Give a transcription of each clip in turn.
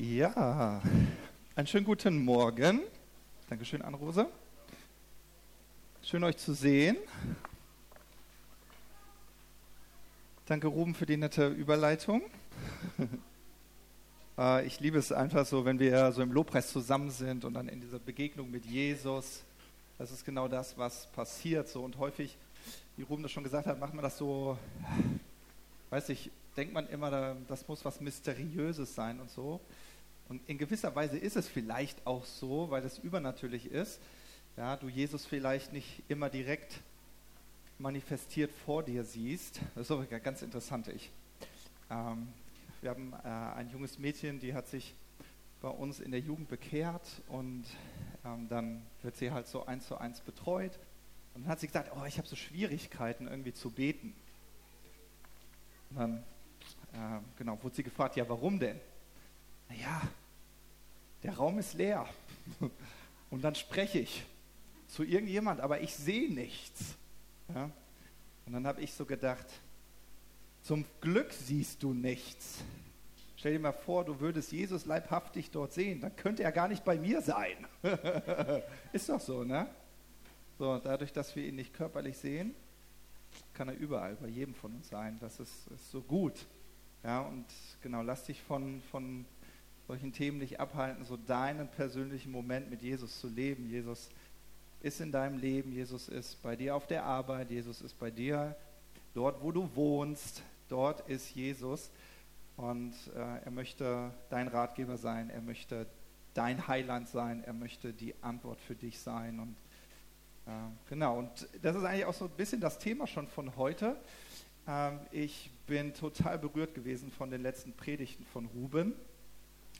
Ja, einen schönen guten Morgen. Dankeschön, Anrose. Schön euch zu sehen. Danke, Ruben, für die nette Überleitung. Äh, ich liebe es einfach so, wenn wir so im Lobpreis zusammen sind und dann in dieser Begegnung mit Jesus. Das ist genau das, was passiert. So und häufig, wie Ruben das schon gesagt hat, macht man das so, weiß ich, denkt man immer, das muss was Mysteriöses sein und so. Und in gewisser Weise ist es vielleicht auch so, weil es übernatürlich ist. Ja, du Jesus vielleicht nicht immer direkt manifestiert vor dir siehst. Das ist auch ganz interessant. Ich, ähm, wir haben äh, ein junges Mädchen, die hat sich bei uns in der Jugend bekehrt und ähm, dann wird sie halt so eins zu eins betreut. Und dann hat sie gesagt, oh, ich habe so Schwierigkeiten irgendwie zu beten. Und dann äh, genau, wurde sie gefragt, ja, warum denn? Naja, der Raum ist leer. Und dann spreche ich zu irgendjemand, aber ich sehe nichts. Ja? Und dann habe ich so gedacht, zum Glück siehst du nichts. Stell dir mal vor, du würdest Jesus leibhaftig dort sehen, dann könnte er gar nicht bei mir sein. ist doch so, ne? So, dadurch, dass wir ihn nicht körperlich sehen, kann er überall, bei jedem von uns sein. Das ist, ist so gut. Ja, und genau, lass dich von, von solchen Themen nicht abhalten, so deinen persönlichen Moment mit Jesus zu leben. Jesus ist in deinem Leben, Jesus ist bei dir auf der Arbeit, Jesus ist bei dir dort, wo du wohnst, dort ist Jesus. Und äh, er möchte dein Ratgeber sein, er möchte dein Heiland sein, er möchte die Antwort für dich sein. Und äh, genau, und das ist eigentlich auch so ein bisschen das Thema schon von heute. Ähm, ich bin total berührt gewesen von den letzten Predigten von Ruben.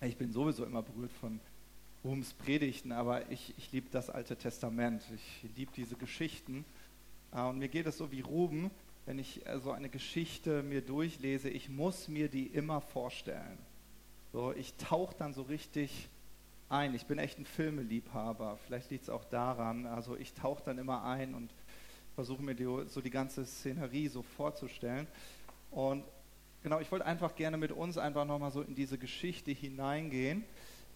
Ich bin sowieso immer berührt von Rubens Predigten, aber ich, ich liebe das Alte Testament. Ich liebe diese Geschichten. Äh, und mir geht es so wie Ruben, wenn ich äh, so eine Geschichte mir durchlese, ich muss mir die immer vorstellen. So, ich tauche dann so richtig ein. Ich bin echt ein Filmeliebhaber. Vielleicht liegt es auch daran. Also ich tauche dann immer ein und versuche mir die, so die ganze Szenerie so vorzustellen. Und genau, ich wollte einfach gerne mit uns einfach nochmal so in diese Geschichte hineingehen.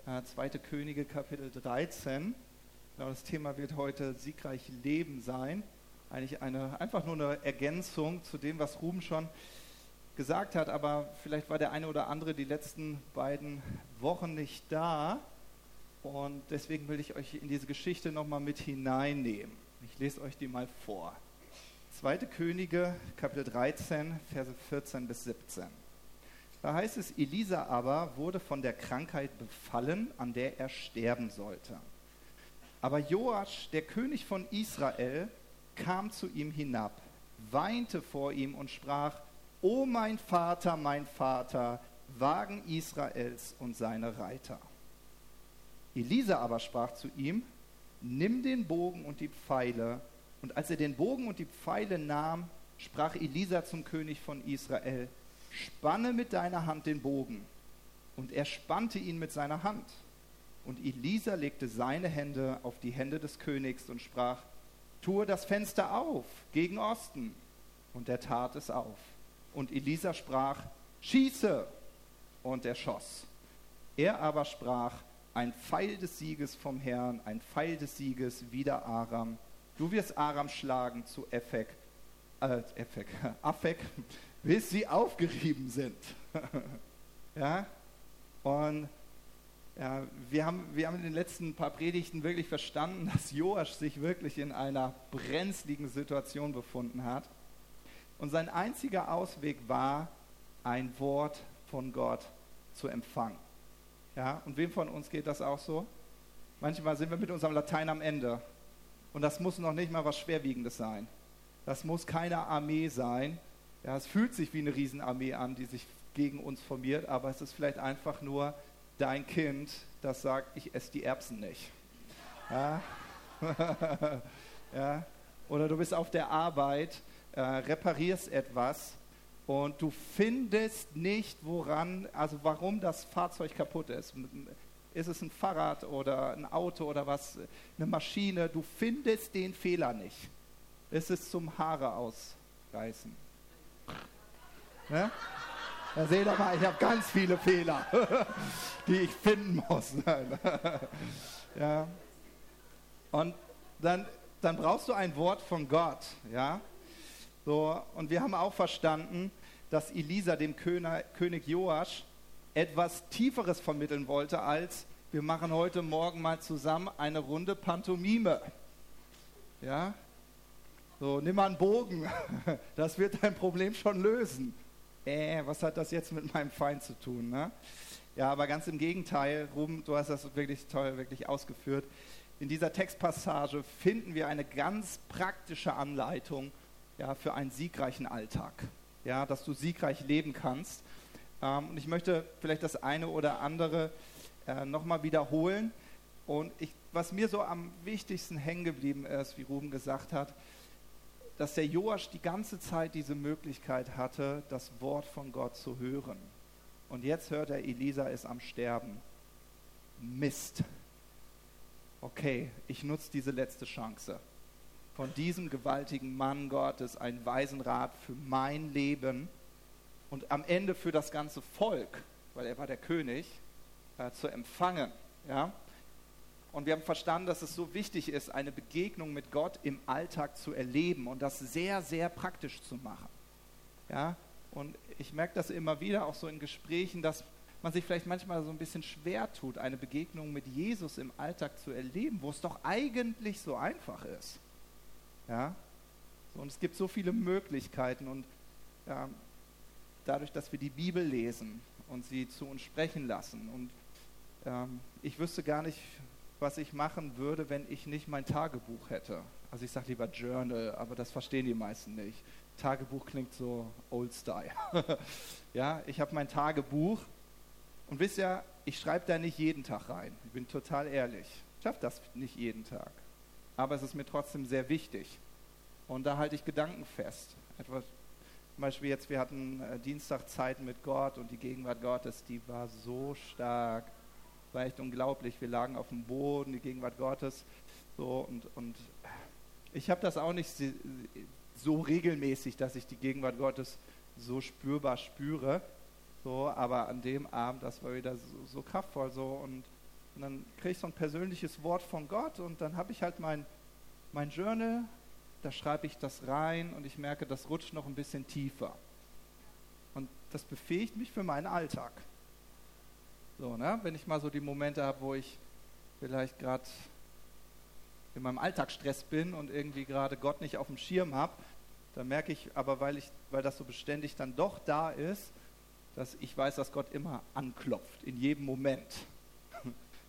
Äh, Zweite Könige, Kapitel 13. Genau, das Thema wird heute siegreich Leben sein. Eigentlich eine, einfach nur eine Ergänzung zu dem, was Ruben schon gesagt hat, aber vielleicht war der eine oder andere die letzten beiden Wochen nicht da. Und deswegen will ich euch in diese Geschichte nochmal mit hineinnehmen. Ich lese euch die mal vor. 2. Könige, Kapitel 13, Verse 14 bis 17. Da heißt es, Elisa aber wurde von der Krankheit befallen, an der er sterben sollte. Aber Joasch, der König von Israel, kam zu ihm hinab, weinte vor ihm und sprach, O mein Vater, mein Vater, Wagen Israels und seine Reiter. Elisa aber sprach zu ihm, nimm den Bogen und die Pfeile. Und als er den Bogen und die Pfeile nahm, sprach Elisa zum König von Israel, spanne mit deiner Hand den Bogen. Und er spannte ihn mit seiner Hand. Und Elisa legte seine Hände auf die Hände des Königs und sprach, tue das Fenster auf gegen Osten. Und er tat es auf. Und Elisa sprach, schieße. Und er schoss. Er aber sprach, ein Pfeil des Sieges vom Herrn, ein Pfeil des Sieges wider Aram. Du wirst Aram schlagen zu Ephek, äh, Ephek, Afek, bis sie aufgerieben sind. ja, und ja, wir, haben, wir haben in den letzten paar Predigten wirklich verstanden, dass Joasch sich wirklich in einer brenzligen Situation befunden hat. Und sein einziger Ausweg war, ein Wort von Gott zu empfangen. Ja, und wem von uns geht das auch so? Manchmal sind wir mit unserem Latein am Ende. Und das muss noch nicht mal was Schwerwiegendes sein. Das muss keine Armee sein. Ja, es fühlt sich wie eine Riesenarmee an, die sich gegen uns formiert, aber es ist vielleicht einfach nur dein Kind, das sagt, ich esse die Erbsen nicht. Ja? ja? Oder du bist auf der Arbeit, äh, reparierst etwas und du findest nicht, woran, also warum das Fahrzeug kaputt ist. Ist es ein Fahrrad oder ein Auto oder was, eine Maschine? Du findest den Fehler nicht. Es ist zum Haare ausreißen. Ne? Da seht ihr mal, ich habe ganz viele Fehler, die ich finden muss. ja. Und dann, dann brauchst du ein Wort von Gott. Ja. So, und wir haben auch verstanden, dass Elisa dem König Joasch etwas Tieferes vermitteln wollte, als wir machen heute Morgen mal zusammen eine Runde Pantomime. Ja? So, nimm mal einen Bogen. Das wird dein Problem schon lösen. Äh, was hat das jetzt mit meinem Feind zu tun? Ne? Ja, aber ganz im Gegenteil, Ruben, du hast das wirklich toll, wirklich ausgeführt. In dieser Textpassage finden wir eine ganz praktische Anleitung ja, für einen siegreichen Alltag. Ja, dass du siegreich leben kannst. Ähm, und ich möchte vielleicht das eine oder andere äh, nochmal wiederholen. Und ich, was mir so am wichtigsten hängen geblieben ist, wie Ruben gesagt hat, dass der Joasch die ganze Zeit diese Möglichkeit hatte, das Wort von Gott zu hören. Und jetzt hört er, Elisa ist am Sterben. Mist. Okay, ich nutze diese letzte Chance. Von diesem gewaltigen Mann Gottes ein Weisenrat für mein Leben und am Ende für das ganze Volk, weil er war der König, äh, zu empfangen. Ja? Und wir haben verstanden, dass es so wichtig ist, eine Begegnung mit Gott im Alltag zu erleben und das sehr, sehr praktisch zu machen. Ja? Und ich merke das immer wieder auch so in Gesprächen, dass man sich vielleicht manchmal so ein bisschen schwer tut, eine Begegnung mit Jesus im Alltag zu erleben, wo es doch eigentlich so einfach ist. Ja? Und es gibt so viele Möglichkeiten und ja, dadurch, dass wir die Bibel lesen und sie zu uns sprechen lassen und ähm, ich wüsste gar nicht, was ich machen würde, wenn ich nicht mein Tagebuch hätte. Also ich sage lieber Journal, aber das verstehen die meisten nicht. Tagebuch klingt so old style. ja, ich habe mein Tagebuch und wisst ja, ich schreibe da nicht jeden Tag rein. Ich bin total ehrlich. Ich schaffe das nicht jeden Tag. Aber es ist mir trotzdem sehr wichtig. Und da halte ich Gedanken fest. Etwas, zum Beispiel jetzt, wir hatten äh, Dienstag Zeit mit Gott und die Gegenwart Gottes, die war so stark war echt unglaublich. Wir lagen auf dem Boden, die Gegenwart Gottes. So, und, und ich habe das auch nicht so regelmäßig, dass ich die Gegenwart Gottes so spürbar spüre. So, aber an dem Abend, das war wieder so, so kraftvoll. So, und, und dann kriege ich so ein persönliches Wort von Gott und dann habe ich halt mein, mein Journal, da schreibe ich das rein und ich merke, das rutscht noch ein bisschen tiefer. Und das befähigt mich für meinen Alltag. So, ne? Wenn ich mal so die Momente habe, wo ich vielleicht gerade in meinem Alltagsstress bin und irgendwie gerade Gott nicht auf dem Schirm habe, dann merke ich aber, weil, ich, weil das so beständig dann doch da ist, dass ich weiß, dass Gott immer anklopft, in jedem Moment.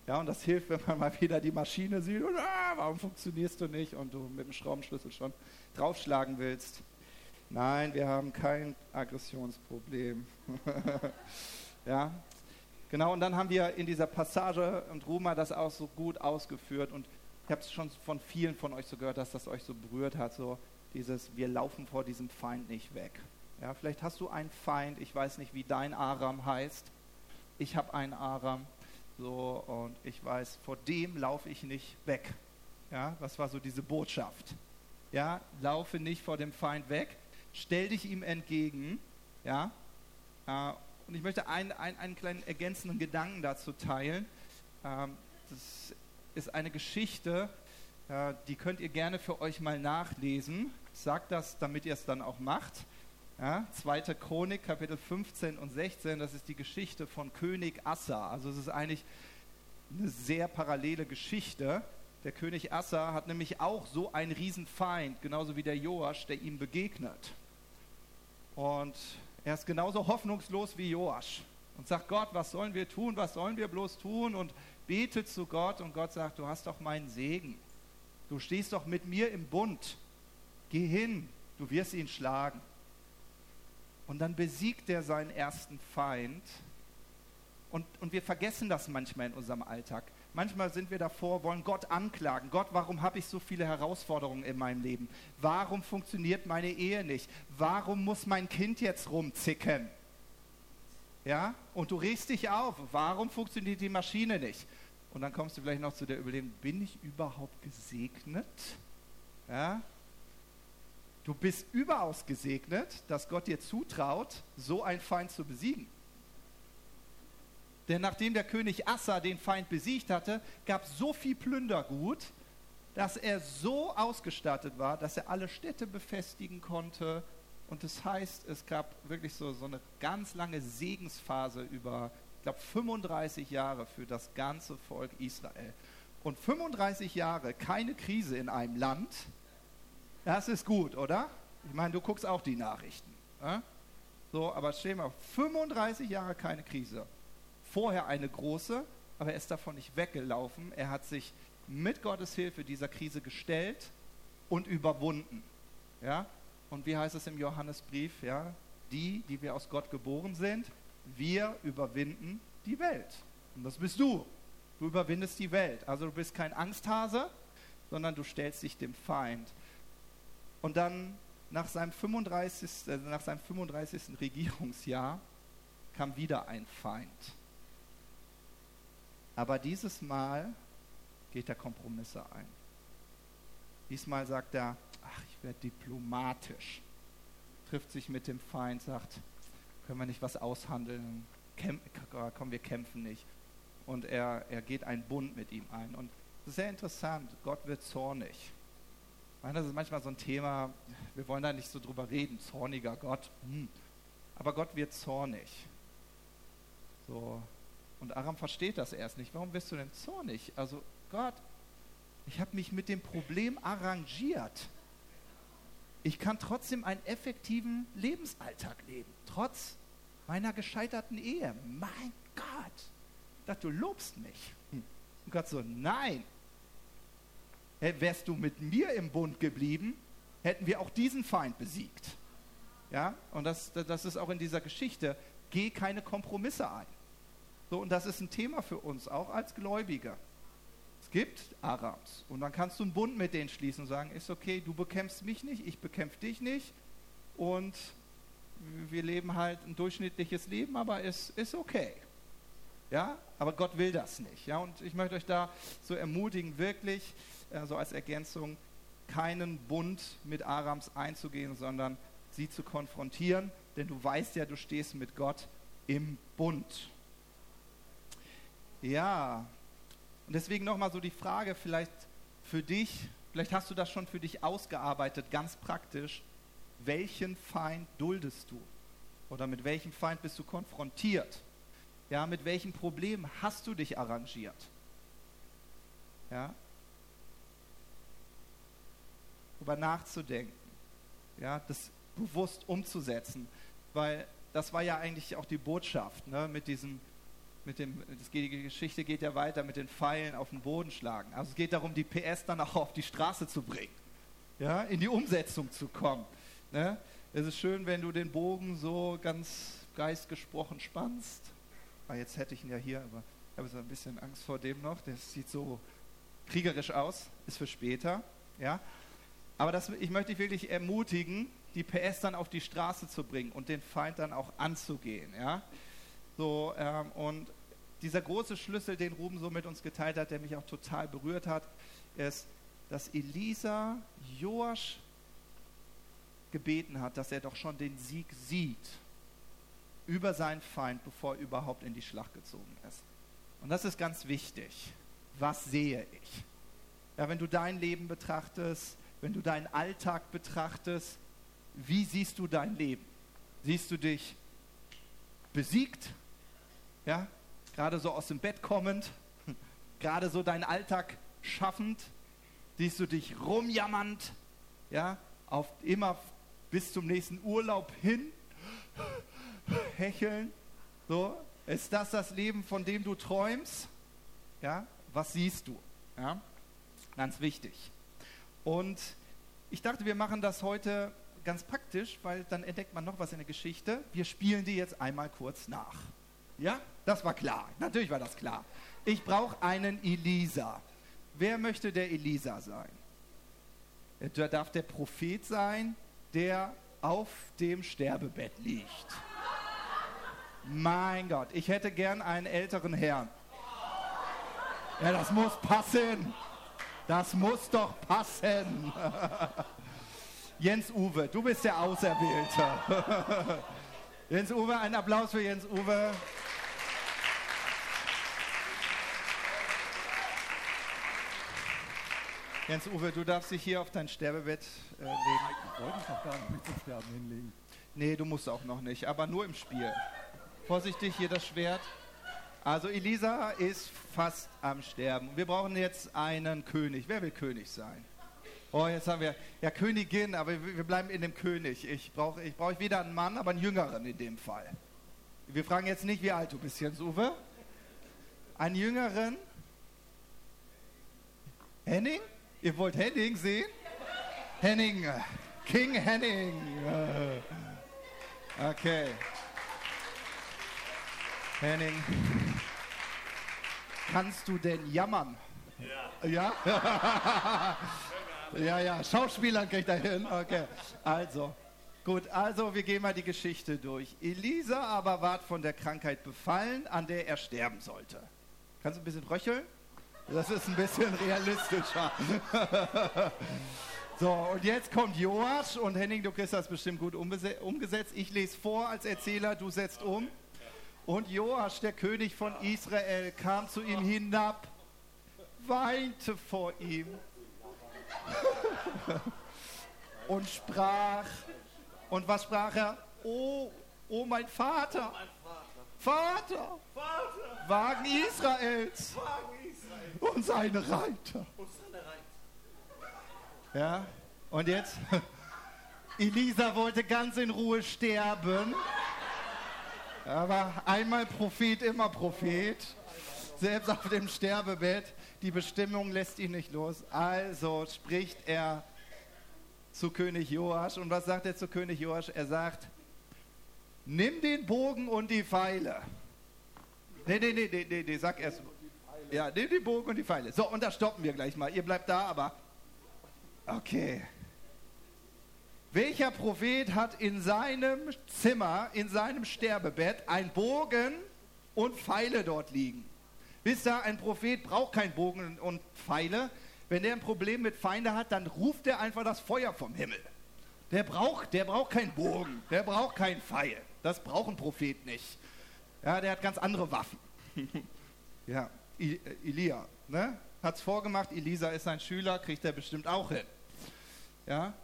Ja, und das hilft, wenn man mal wieder die Maschine sieht und ah, warum funktionierst du nicht und du mit dem Schraubenschlüssel schon draufschlagen willst. Nein, wir haben kein Aggressionsproblem. ja, Genau, und dann haben wir in dieser Passage, und Ruma das auch so gut ausgeführt, und ich habe es schon von vielen von euch so gehört, dass das euch so berührt hat, so dieses, wir laufen vor diesem Feind nicht weg. Ja, vielleicht hast du einen Feind, ich weiß nicht, wie dein Aram heißt. Ich habe einen Aram, so, und ich weiß, vor dem laufe ich nicht weg. Ja, was war so diese Botschaft? Ja, laufe nicht vor dem Feind weg, stell dich ihm entgegen, ja, äh, und ich möchte einen, einen, einen kleinen ergänzenden Gedanken dazu teilen. Ähm, das ist eine Geschichte, äh, die könnt ihr gerne für euch mal nachlesen. Sage das, damit ihr es dann auch macht. Ja, zweite Chronik, Kapitel 15 und 16, das ist die Geschichte von König Assa. Also es ist eigentlich eine sehr parallele Geschichte. Der König Assa hat nämlich auch so einen Riesenfeind, genauso wie der Joasch, der ihm begegnet. Und er ist genauso hoffnungslos wie Joasch und sagt, Gott, was sollen wir tun, was sollen wir bloß tun und betet zu Gott und Gott sagt, du hast doch meinen Segen. Du stehst doch mit mir im Bund. Geh hin, du wirst ihn schlagen. Und dann besiegt er seinen ersten Feind. Und, und wir vergessen das manchmal in unserem Alltag. Manchmal sind wir davor, wollen Gott anklagen. Gott, warum habe ich so viele Herausforderungen in meinem Leben? Warum funktioniert meine Ehe nicht? Warum muss mein Kind jetzt rumzicken? Ja? Und du regst dich auf. Warum funktioniert die Maschine nicht? Und dann kommst du vielleicht noch zu der Überlegung, bin ich überhaupt gesegnet? Ja? Du bist überaus gesegnet, dass Gott dir zutraut, so einen Feind zu besiegen. Denn nachdem der König Assa den Feind besiegt hatte, gab es so viel Plündergut, dass er so ausgestattet war, dass er alle Städte befestigen konnte. Und das heißt, es gab wirklich so, so eine ganz lange Segensphase über, ich glaube, 35 Jahre für das ganze Volk Israel. Und 35 Jahre keine Krise in einem Land, das ist gut, oder? Ich meine, du guckst auch die Nachrichten. Äh? So, aber stell mal, 35 Jahre keine Krise. Vorher eine große, aber er ist davon nicht weggelaufen. Er hat sich mit Gottes Hilfe dieser Krise gestellt und überwunden. Ja? Und wie heißt es im Johannesbrief? Ja? Die, die wir aus Gott geboren sind, wir überwinden die Welt. Und das bist du. Du überwindest die Welt. Also du bist kein Angsthase, sondern du stellst dich dem Feind. Und dann nach seinem 35. Äh, nach seinem 35. Regierungsjahr kam wieder ein Feind. Aber dieses Mal geht er Kompromisse ein. Diesmal sagt er, ach, ich werde diplomatisch. Trifft sich mit dem Feind, sagt, können wir nicht was aushandeln? Kämp komm, wir kämpfen nicht. Und er, er geht einen Bund mit ihm ein. Und sehr interessant, Gott wird zornig. Meine, das ist manchmal so ein Thema, wir wollen da nicht so drüber reden, zorniger Gott. Hm. Aber Gott wird zornig. So. Und Aram versteht das erst nicht. Warum wirst du denn zornig? Also Gott, ich habe mich mit dem Problem arrangiert. Ich kann trotzdem einen effektiven Lebensalltag leben, trotz meiner gescheiterten Ehe. Mein Gott, dass du lobst mich. Und Gott so, nein. Wärst du mit mir im Bund geblieben, hätten wir auch diesen Feind besiegt. Ja, und das, das ist auch in dieser Geschichte. Geh keine Kompromisse ein. So, und das ist ein Thema für uns, auch als Gläubige gibt Arabs. Und dann kannst du einen Bund mit denen schließen und sagen, ist okay, du bekämpfst mich nicht, ich bekämpfe dich nicht. Und wir leben halt ein durchschnittliches Leben, aber es ist okay. Ja, aber Gott will das nicht. Ja, und ich möchte euch da so ermutigen, wirklich, äh, so als Ergänzung, keinen Bund mit Arams einzugehen, sondern sie zu konfrontieren, denn du weißt ja, du stehst mit Gott im Bund. Ja, und deswegen nochmal so die Frage vielleicht für dich, vielleicht hast du das schon für dich ausgearbeitet, ganz praktisch. Welchen Feind duldest du? Oder mit welchem Feind bist du konfrontiert? Ja, mit welchem Problem hast du dich arrangiert? Ja? Darüber nachzudenken, ja, das bewusst umzusetzen, weil das war ja eigentlich auch die Botschaft, ne, mit diesem mit dem, die Geschichte geht ja weiter mit den Pfeilen auf den Boden schlagen. Also es geht darum, die PS dann auch auf die Straße zu bringen, ja, in die Umsetzung zu kommen. Ne? Es ist schön, wenn du den Bogen so ganz geistgesprochen spannst. Ah, jetzt hätte ich ihn ja hier, aber ich habe so ein bisschen Angst vor dem noch. Das sieht so kriegerisch aus, ist für später. Ja? Aber das, ich möchte dich wirklich ermutigen, die PS dann auf die Straße zu bringen und den Feind dann auch anzugehen. Ja? So, ähm, und dieser große Schlüssel, den Ruben so mit uns geteilt hat, der mich auch total berührt hat, ist, dass Elisa Joasch gebeten hat, dass er doch schon den Sieg sieht über seinen Feind, bevor er überhaupt in die Schlacht gezogen ist. Und das ist ganz wichtig. Was sehe ich? Ja, wenn du dein Leben betrachtest, wenn du deinen Alltag betrachtest, wie siehst du dein Leben? Siehst du dich besiegt? Ja, gerade so aus dem Bett kommend, gerade so deinen Alltag schaffend, siehst du dich rumjammernd, ja, auf immer bis zum nächsten Urlaub hin, hecheln, so, ist das das Leben, von dem du träumst? Ja, was siehst du? Ja, ganz wichtig. Und ich dachte, wir machen das heute ganz praktisch, weil dann entdeckt man noch was in der Geschichte. Wir spielen die jetzt einmal kurz nach. Ja, das war klar. Natürlich war das klar. Ich brauche einen Elisa. Wer möchte der Elisa sein? Er darf der Prophet sein, der auf dem Sterbebett liegt. Mein Gott, ich hätte gern einen älteren Herrn. Ja, das muss passen. Das muss doch passen. Jens Uwe, du bist der Auserwählte. Jens Uwe, ein Applaus für Jens Uwe. Jens Uwe, du darfst dich hier auf dein Sterbebett äh, legen. Ich wollte mich doch gar nicht mit zum Sterben hinlegen. Nee, du musst auch noch nicht, aber nur im Spiel. Vorsichtig, hier das Schwert. Also Elisa ist fast am Sterben. Wir brauchen jetzt einen König. Wer will König sein? Oh, jetzt haben wir ja Königin, aber wir bleiben in dem König. Ich brauche ich brauch wieder einen Mann, aber einen Jüngeren in dem Fall. Wir fragen jetzt nicht, wie alt du bist, Jens Uwe. Einen Jüngeren? Henning? Ihr wollt Henning sehen? Henning, King Henning. Okay. Henning. Kannst du denn jammern? Ja. Ja? ja, ja. Schauspieler kriegt er hin. Okay. Also. Gut, also wir gehen mal die Geschichte durch. Elisa aber ward von der Krankheit befallen, an der er sterben sollte. Kannst du ein bisschen röcheln? Das ist ein bisschen realistischer. So, und jetzt kommt Joasch und Henning, du kriegst das bestimmt gut umgesetzt. Ich lese vor als Erzähler, du setzt um. Und Joasch, der König von Israel, kam zu ihm hinab, weinte vor ihm und sprach. Und was sprach er? Oh, oh mein Vater, Vater, Wagen Israels und seine Reiter. Ja, und jetzt? Elisa wollte ganz in Ruhe sterben. Aber einmal Prophet, immer Prophet. Selbst auf dem Sterbebett. Die Bestimmung lässt ihn nicht los. Also spricht er zu König Joasch. Und was sagt er zu König Joasch? Er sagt, nimm den Bogen und die Pfeile. Nee, nee, nee, nee, nee, nee sag erst. Ja, nimm den Bogen und die Pfeile. So, und da stoppen wir gleich mal. Ihr bleibt da, aber Okay. Welcher Prophet hat in seinem Zimmer, in seinem Sterbebett, ein Bogen und Pfeile dort liegen? Wisst ihr, ein Prophet braucht keinen Bogen und Pfeile. Wenn der ein Problem mit Feinde hat, dann ruft er einfach das Feuer vom Himmel. Der braucht, der braucht keinen Bogen, der braucht keinen Pfeil. Das braucht ein Prophet nicht. Ja, der hat ganz andere Waffen. ja, I, äh, Elia, ne? Hat's vorgemacht, Elisa ist sein Schüler, kriegt er bestimmt auch hin. Ja?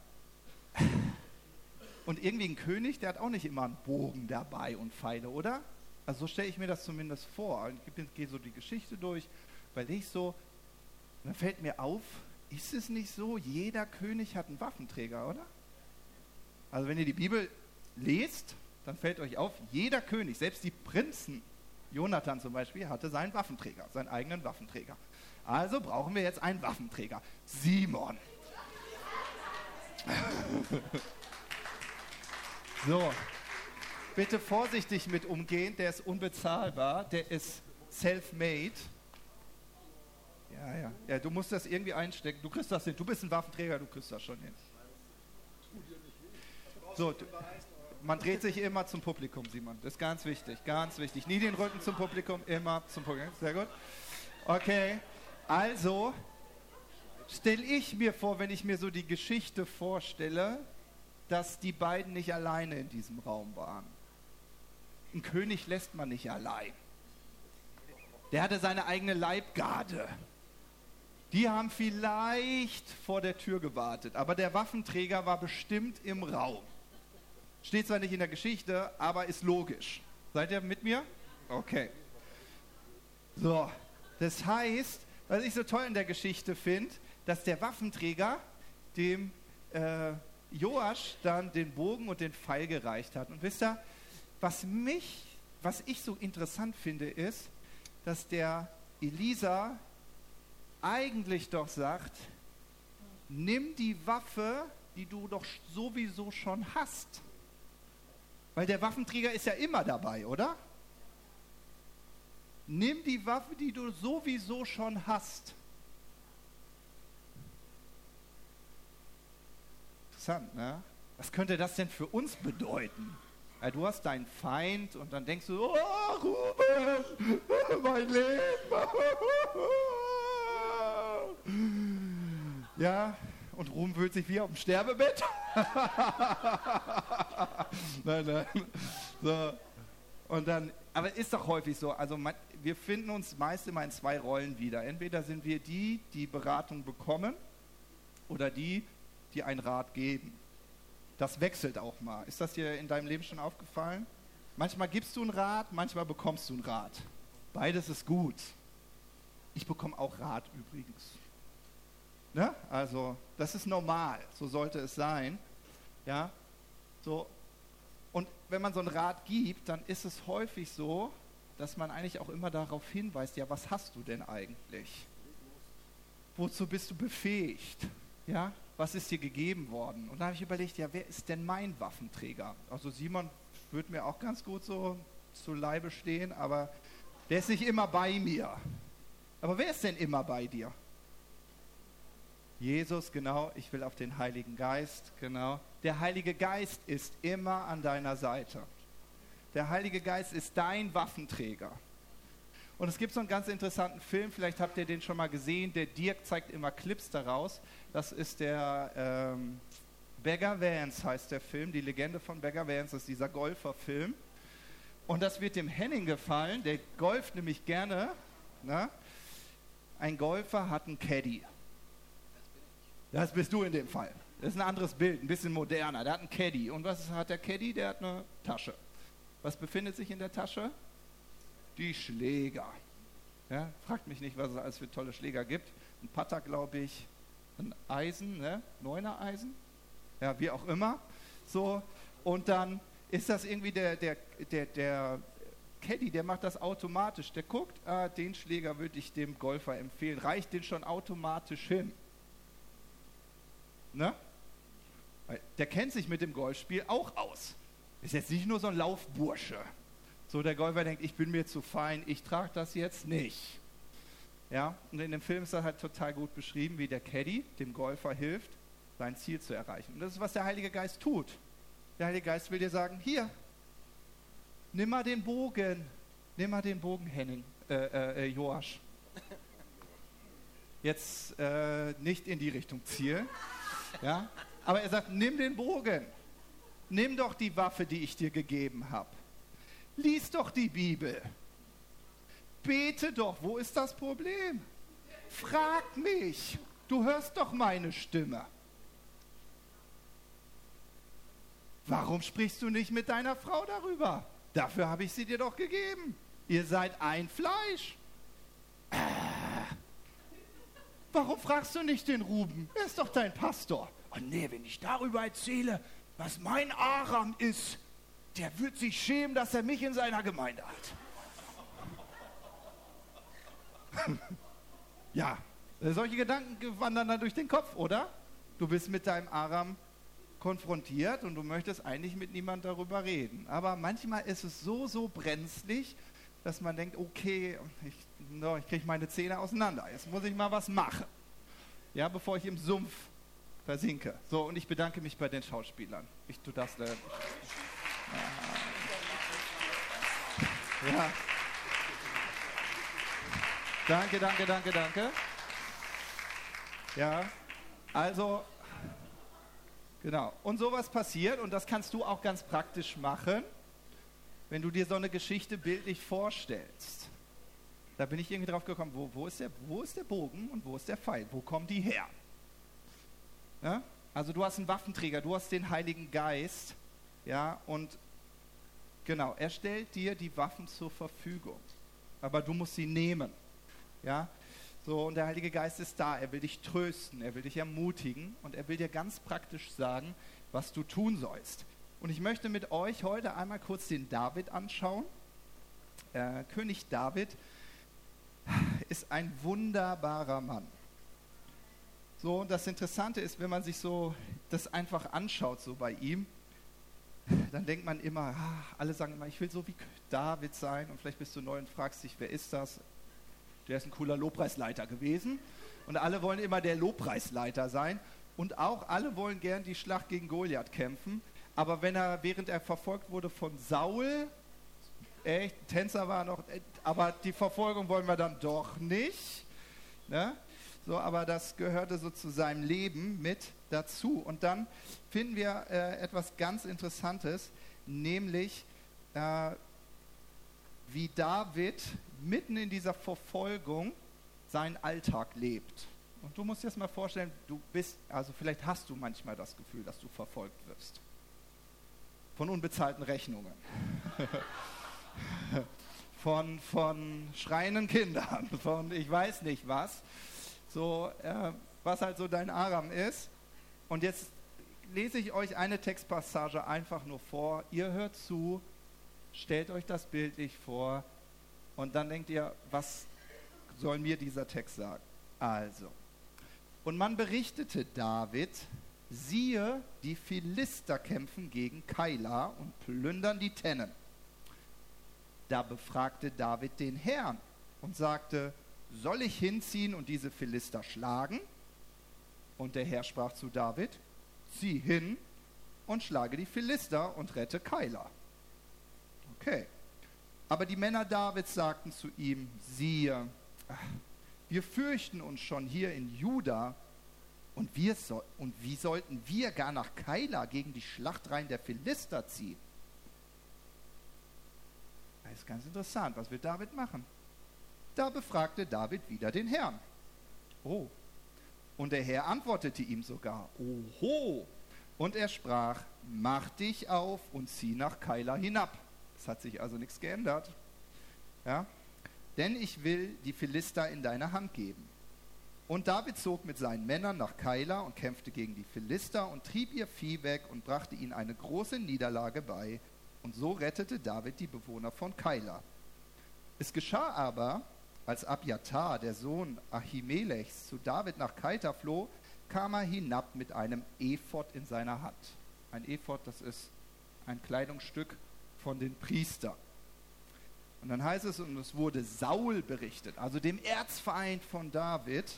Und irgendwie ein König, der hat auch nicht immer einen Bogen dabei und Pfeile, oder? Also so stelle ich mir das zumindest vor. Ich gehe so die Geschichte durch, weil ich so, dann fällt mir auf, ist es nicht so, jeder König hat einen Waffenträger, oder? Also wenn ihr die Bibel lest, dann fällt euch auf, jeder König, selbst die Prinzen, Jonathan zum Beispiel, hatte seinen Waffenträger, seinen eigenen Waffenträger. Also brauchen wir jetzt einen Waffenträger. Simon. So, bitte vorsichtig mit umgehen, der ist unbezahlbar, der ist self-made. Ja, ja, ja, du musst das irgendwie einstecken. Du kriegst das hin. Du bist ein Waffenträger, du kriegst das schon hin. So, man dreht sich immer zum Publikum, Simon. Das ist ganz wichtig, ganz wichtig. Nie den Rücken zum Publikum, immer zum Publikum. Sehr gut. Okay, also stelle ich mir vor, wenn ich mir so die Geschichte vorstelle, dass die beiden nicht alleine in diesem Raum waren. Ein König lässt man nicht allein. Der hatte seine eigene Leibgarde. Die haben vielleicht vor der Tür gewartet, aber der Waffenträger war bestimmt im Raum. Steht zwar nicht in der Geschichte, aber ist logisch. Seid ihr mit mir? Okay. So, das heißt, was ich so toll in der Geschichte finde, dass der Waffenträger dem äh, Joasch dann den Bogen und den Pfeil gereicht hat. Und wisst ihr, was mich, was ich so interessant finde, ist, dass der Elisa eigentlich doch sagt, nimm die Waffe, die du doch sowieso schon hast. Weil der Waffenträger ist ja immer dabei, oder? Nimm die Waffe, die du sowieso schon hast. Interessant, ne? Was könnte das denn für uns bedeuten? Ja, du hast deinen Feind und dann denkst du, oh, Ruben, mein Leben. Ja, Und Ruhm fühlt sich wie auf dem Sterbebett. nein, nein. So. Und dann, aber ist doch häufig so. Also man, wir finden uns meist immer in zwei Rollen wieder. Entweder sind wir die, die Beratung bekommen, oder die, die einen Rat geben. Das wechselt auch mal. Ist das dir in deinem Leben schon aufgefallen? Manchmal gibst du einen Rat, manchmal bekommst du einen Rat. Beides ist gut. Ich bekomme auch Rat übrigens. Ne? Also, das ist normal, so sollte es sein. Ja? So. Und wenn man so einen Rat gibt, dann ist es häufig so, dass man eigentlich auch immer darauf hinweist, ja, was hast du denn eigentlich? Wozu bist du befähigt? Ja, was ist dir gegeben worden? Und da habe ich überlegt, ja, wer ist denn mein Waffenträger? Also Simon würde mir auch ganz gut so zu Leibe stehen, aber der ist nicht immer bei mir. Aber wer ist denn immer bei dir? Jesus, genau, ich will auf den Heiligen Geist, genau. Der Heilige Geist ist immer an deiner Seite. Der Heilige Geist ist dein Waffenträger. Und es gibt so einen ganz interessanten Film, vielleicht habt ihr den schon mal gesehen, der Dirk zeigt immer Clips daraus. Das ist der ähm, Beggar Vance heißt der Film, die Legende von Beggar Vance ist dieser Golferfilm. Und das wird dem Henning gefallen, der golft nämlich gerne. Ne? Ein Golfer hat einen Caddy. Das bist du in dem Fall. Das ist ein anderes Bild, ein bisschen moderner. Der hat einen Caddy. Und was hat der Caddy? Der hat eine Tasche. Was befindet sich in der Tasche? Die Schläger. Ja, fragt mich nicht, was es alles für tolle Schläger gibt. Ein Putter, glaube ich, ein Eisen, ne? Neuner Eisen, ja, wie auch immer. So, und dann ist das irgendwie der, der, der, der Caddy, der macht das automatisch. Der guckt, ah, den Schläger würde ich dem Golfer empfehlen. Reicht den schon automatisch hin? Ne? Der kennt sich mit dem Golfspiel auch aus. Ist jetzt nicht nur so ein Laufbursche. So der Golfer denkt, ich bin mir zu fein, ich trage das jetzt nicht. Ja, und in dem Film ist das halt total gut beschrieben, wie der Caddy dem Golfer hilft, sein Ziel zu erreichen. Und das ist, was der Heilige Geist tut. Der Heilige Geist will dir sagen, hier, nimm mal den Bogen, nimm mal den Bogen, Henning, äh, äh, äh Joasch. Jetzt äh, nicht in die Richtung zielen. Ja? Aber er sagt, nimm den Bogen. Nimm doch die Waffe, die ich dir gegeben habe. Lies doch die Bibel. Bete doch, wo ist das Problem? Frag mich, du hörst doch meine Stimme. Warum sprichst du nicht mit deiner Frau darüber? Dafür habe ich sie dir doch gegeben. Ihr seid ein Fleisch. Äh. Warum fragst du nicht den Ruben? Er ist doch dein Pastor. Oh nee, wenn ich darüber erzähle, was mein Aram ist, der wird sich schämen, dass er mich in seiner Gemeinde hat. ja, solche Gedanken wandern dann durch den Kopf, oder? Du bist mit deinem Aram konfrontiert und du möchtest eigentlich mit niemand darüber reden. Aber manchmal ist es so, so brenzlig, dass man denkt, okay, ich, no, ich kriege meine Zähne auseinander. Jetzt muss ich mal was machen. Ja, bevor ich im Sumpf versinke. So, und ich bedanke mich bei den Schauspielern. Ich tue das. Äh, ja. Danke, danke, danke, danke. Ja, also, genau. Und sowas passiert, und das kannst du auch ganz praktisch machen, wenn du dir so eine Geschichte bildlich vorstellst. Da bin ich irgendwie drauf gekommen, wo, wo, ist der, wo ist der Bogen und wo ist der Pfeil? Wo kommen die her? Ja? Also du hast einen Waffenträger, du hast den Heiligen Geist, ja, und genau, er stellt dir die Waffen zur Verfügung. Aber du musst sie nehmen. Ja? So, und der Heilige Geist ist da. Er will dich trösten, er will dich ermutigen und er will dir ganz praktisch sagen, was du tun sollst. Und ich möchte mit euch heute einmal kurz den David anschauen. Äh, König David ist ein wunderbarer Mann. So, und das Interessante ist, wenn man sich so das einfach anschaut, so bei ihm, dann denkt man immer, ah, alle sagen immer, ich will so wie David sein. Und vielleicht bist du neu und fragst dich, wer ist das? der ist ein cooler Lobpreisleiter gewesen. Und alle wollen immer der Lobpreisleiter sein. Und auch alle wollen gern die Schlacht gegen Goliath kämpfen. Aber wenn er, während er verfolgt wurde von Saul, echt, Tänzer war noch, aber die Verfolgung wollen wir dann doch nicht. Ne? So, aber das gehörte so zu seinem Leben mit dazu. Und dann finden wir äh, etwas ganz Interessantes, nämlich äh, wie David mitten in dieser Verfolgung seinen Alltag lebt. Und du musst dir das mal vorstellen, du bist, also vielleicht hast du manchmal das Gefühl, dass du verfolgt wirst. Von unbezahlten Rechnungen. von, von schreienden Kindern, von ich weiß nicht was. So, äh, was halt so dein Aram ist. Und jetzt lese ich euch eine Textpassage einfach nur vor. Ihr hört zu, stellt euch das bildlich vor und dann denkt ihr, was soll mir dieser Text sagen? Also, und man berichtete David, siehe, die Philister kämpfen gegen Kaila und plündern die Tennen. Da befragte David den Herrn und sagte, soll ich hinziehen und diese Philister schlagen? Und der Herr sprach zu David, zieh hin und schlage die Philister und rette Kaila. Okay. Aber die Männer Davids sagten zu ihm, siehe, wir fürchten uns schon hier in Juda und, wir so, und wie sollten wir gar nach Kaila gegen die Schlachtreihen der Philister ziehen? Das ist ganz interessant. Was will David machen? Da befragte David wieder den Herrn. Oh. Und der Herr antwortete ihm sogar, Oho. Und er sprach, mach dich auf und zieh nach Kaila hinab. Es hat sich also nichts geändert. Ja? Denn ich will die Philister in deine Hand geben. Und David zog mit seinen Männern nach Kaila und kämpfte gegen die Philister und trieb ihr Vieh weg und brachte ihnen eine große Niederlage bei. Und so rettete David die Bewohner von Kaila. Es geschah aber, als Abjatar, der Sohn Ahimelechs, zu David nach Kaita floh, kam er hinab mit einem Ephod in seiner Hand. Ein Ephod, das ist ein Kleidungsstück von den Priestern. Und dann heißt es, und es wurde Saul berichtet, also dem Erzfeind von David,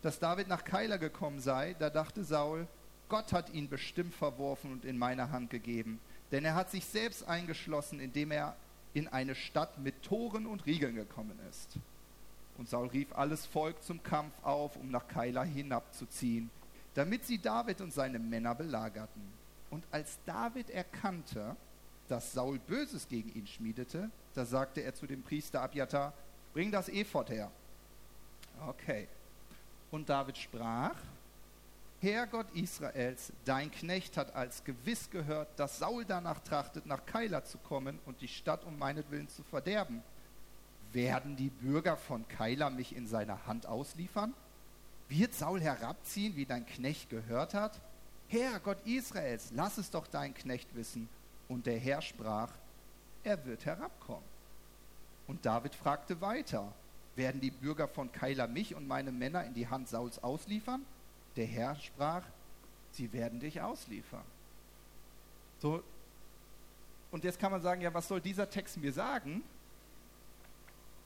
dass David nach Keila gekommen sei. Da dachte Saul, Gott hat ihn bestimmt verworfen und in meine Hand gegeben. Denn er hat sich selbst eingeschlossen, indem er in eine Stadt mit Toren und Riegeln gekommen ist. Und Saul rief alles Volk zum Kampf auf, um nach Keila hinabzuziehen, damit sie David und seine Männer belagerten. Und als David erkannte, dass Saul Böses gegen ihn schmiedete, da sagte er zu dem Priester Abjatar, bring das Ephod her. Okay. Und David sprach, Herr Gott Israels, dein Knecht hat als gewiss gehört, dass Saul danach trachtet, nach Keila zu kommen und die Stadt um meinetwillen zu verderben. Werden die Bürger von Keila mich in seiner Hand ausliefern? Wird Saul herabziehen, wie dein Knecht gehört hat? Herr Gott Israels, lass es doch dein Knecht wissen und der Herr sprach, er wird herabkommen. Und David fragte weiter, werden die Bürger von Keila mich und meine Männer in die Hand Sauls ausliefern? Der Herr sprach, sie werden dich ausliefern. So, und jetzt kann man sagen, ja, was soll dieser Text mir sagen?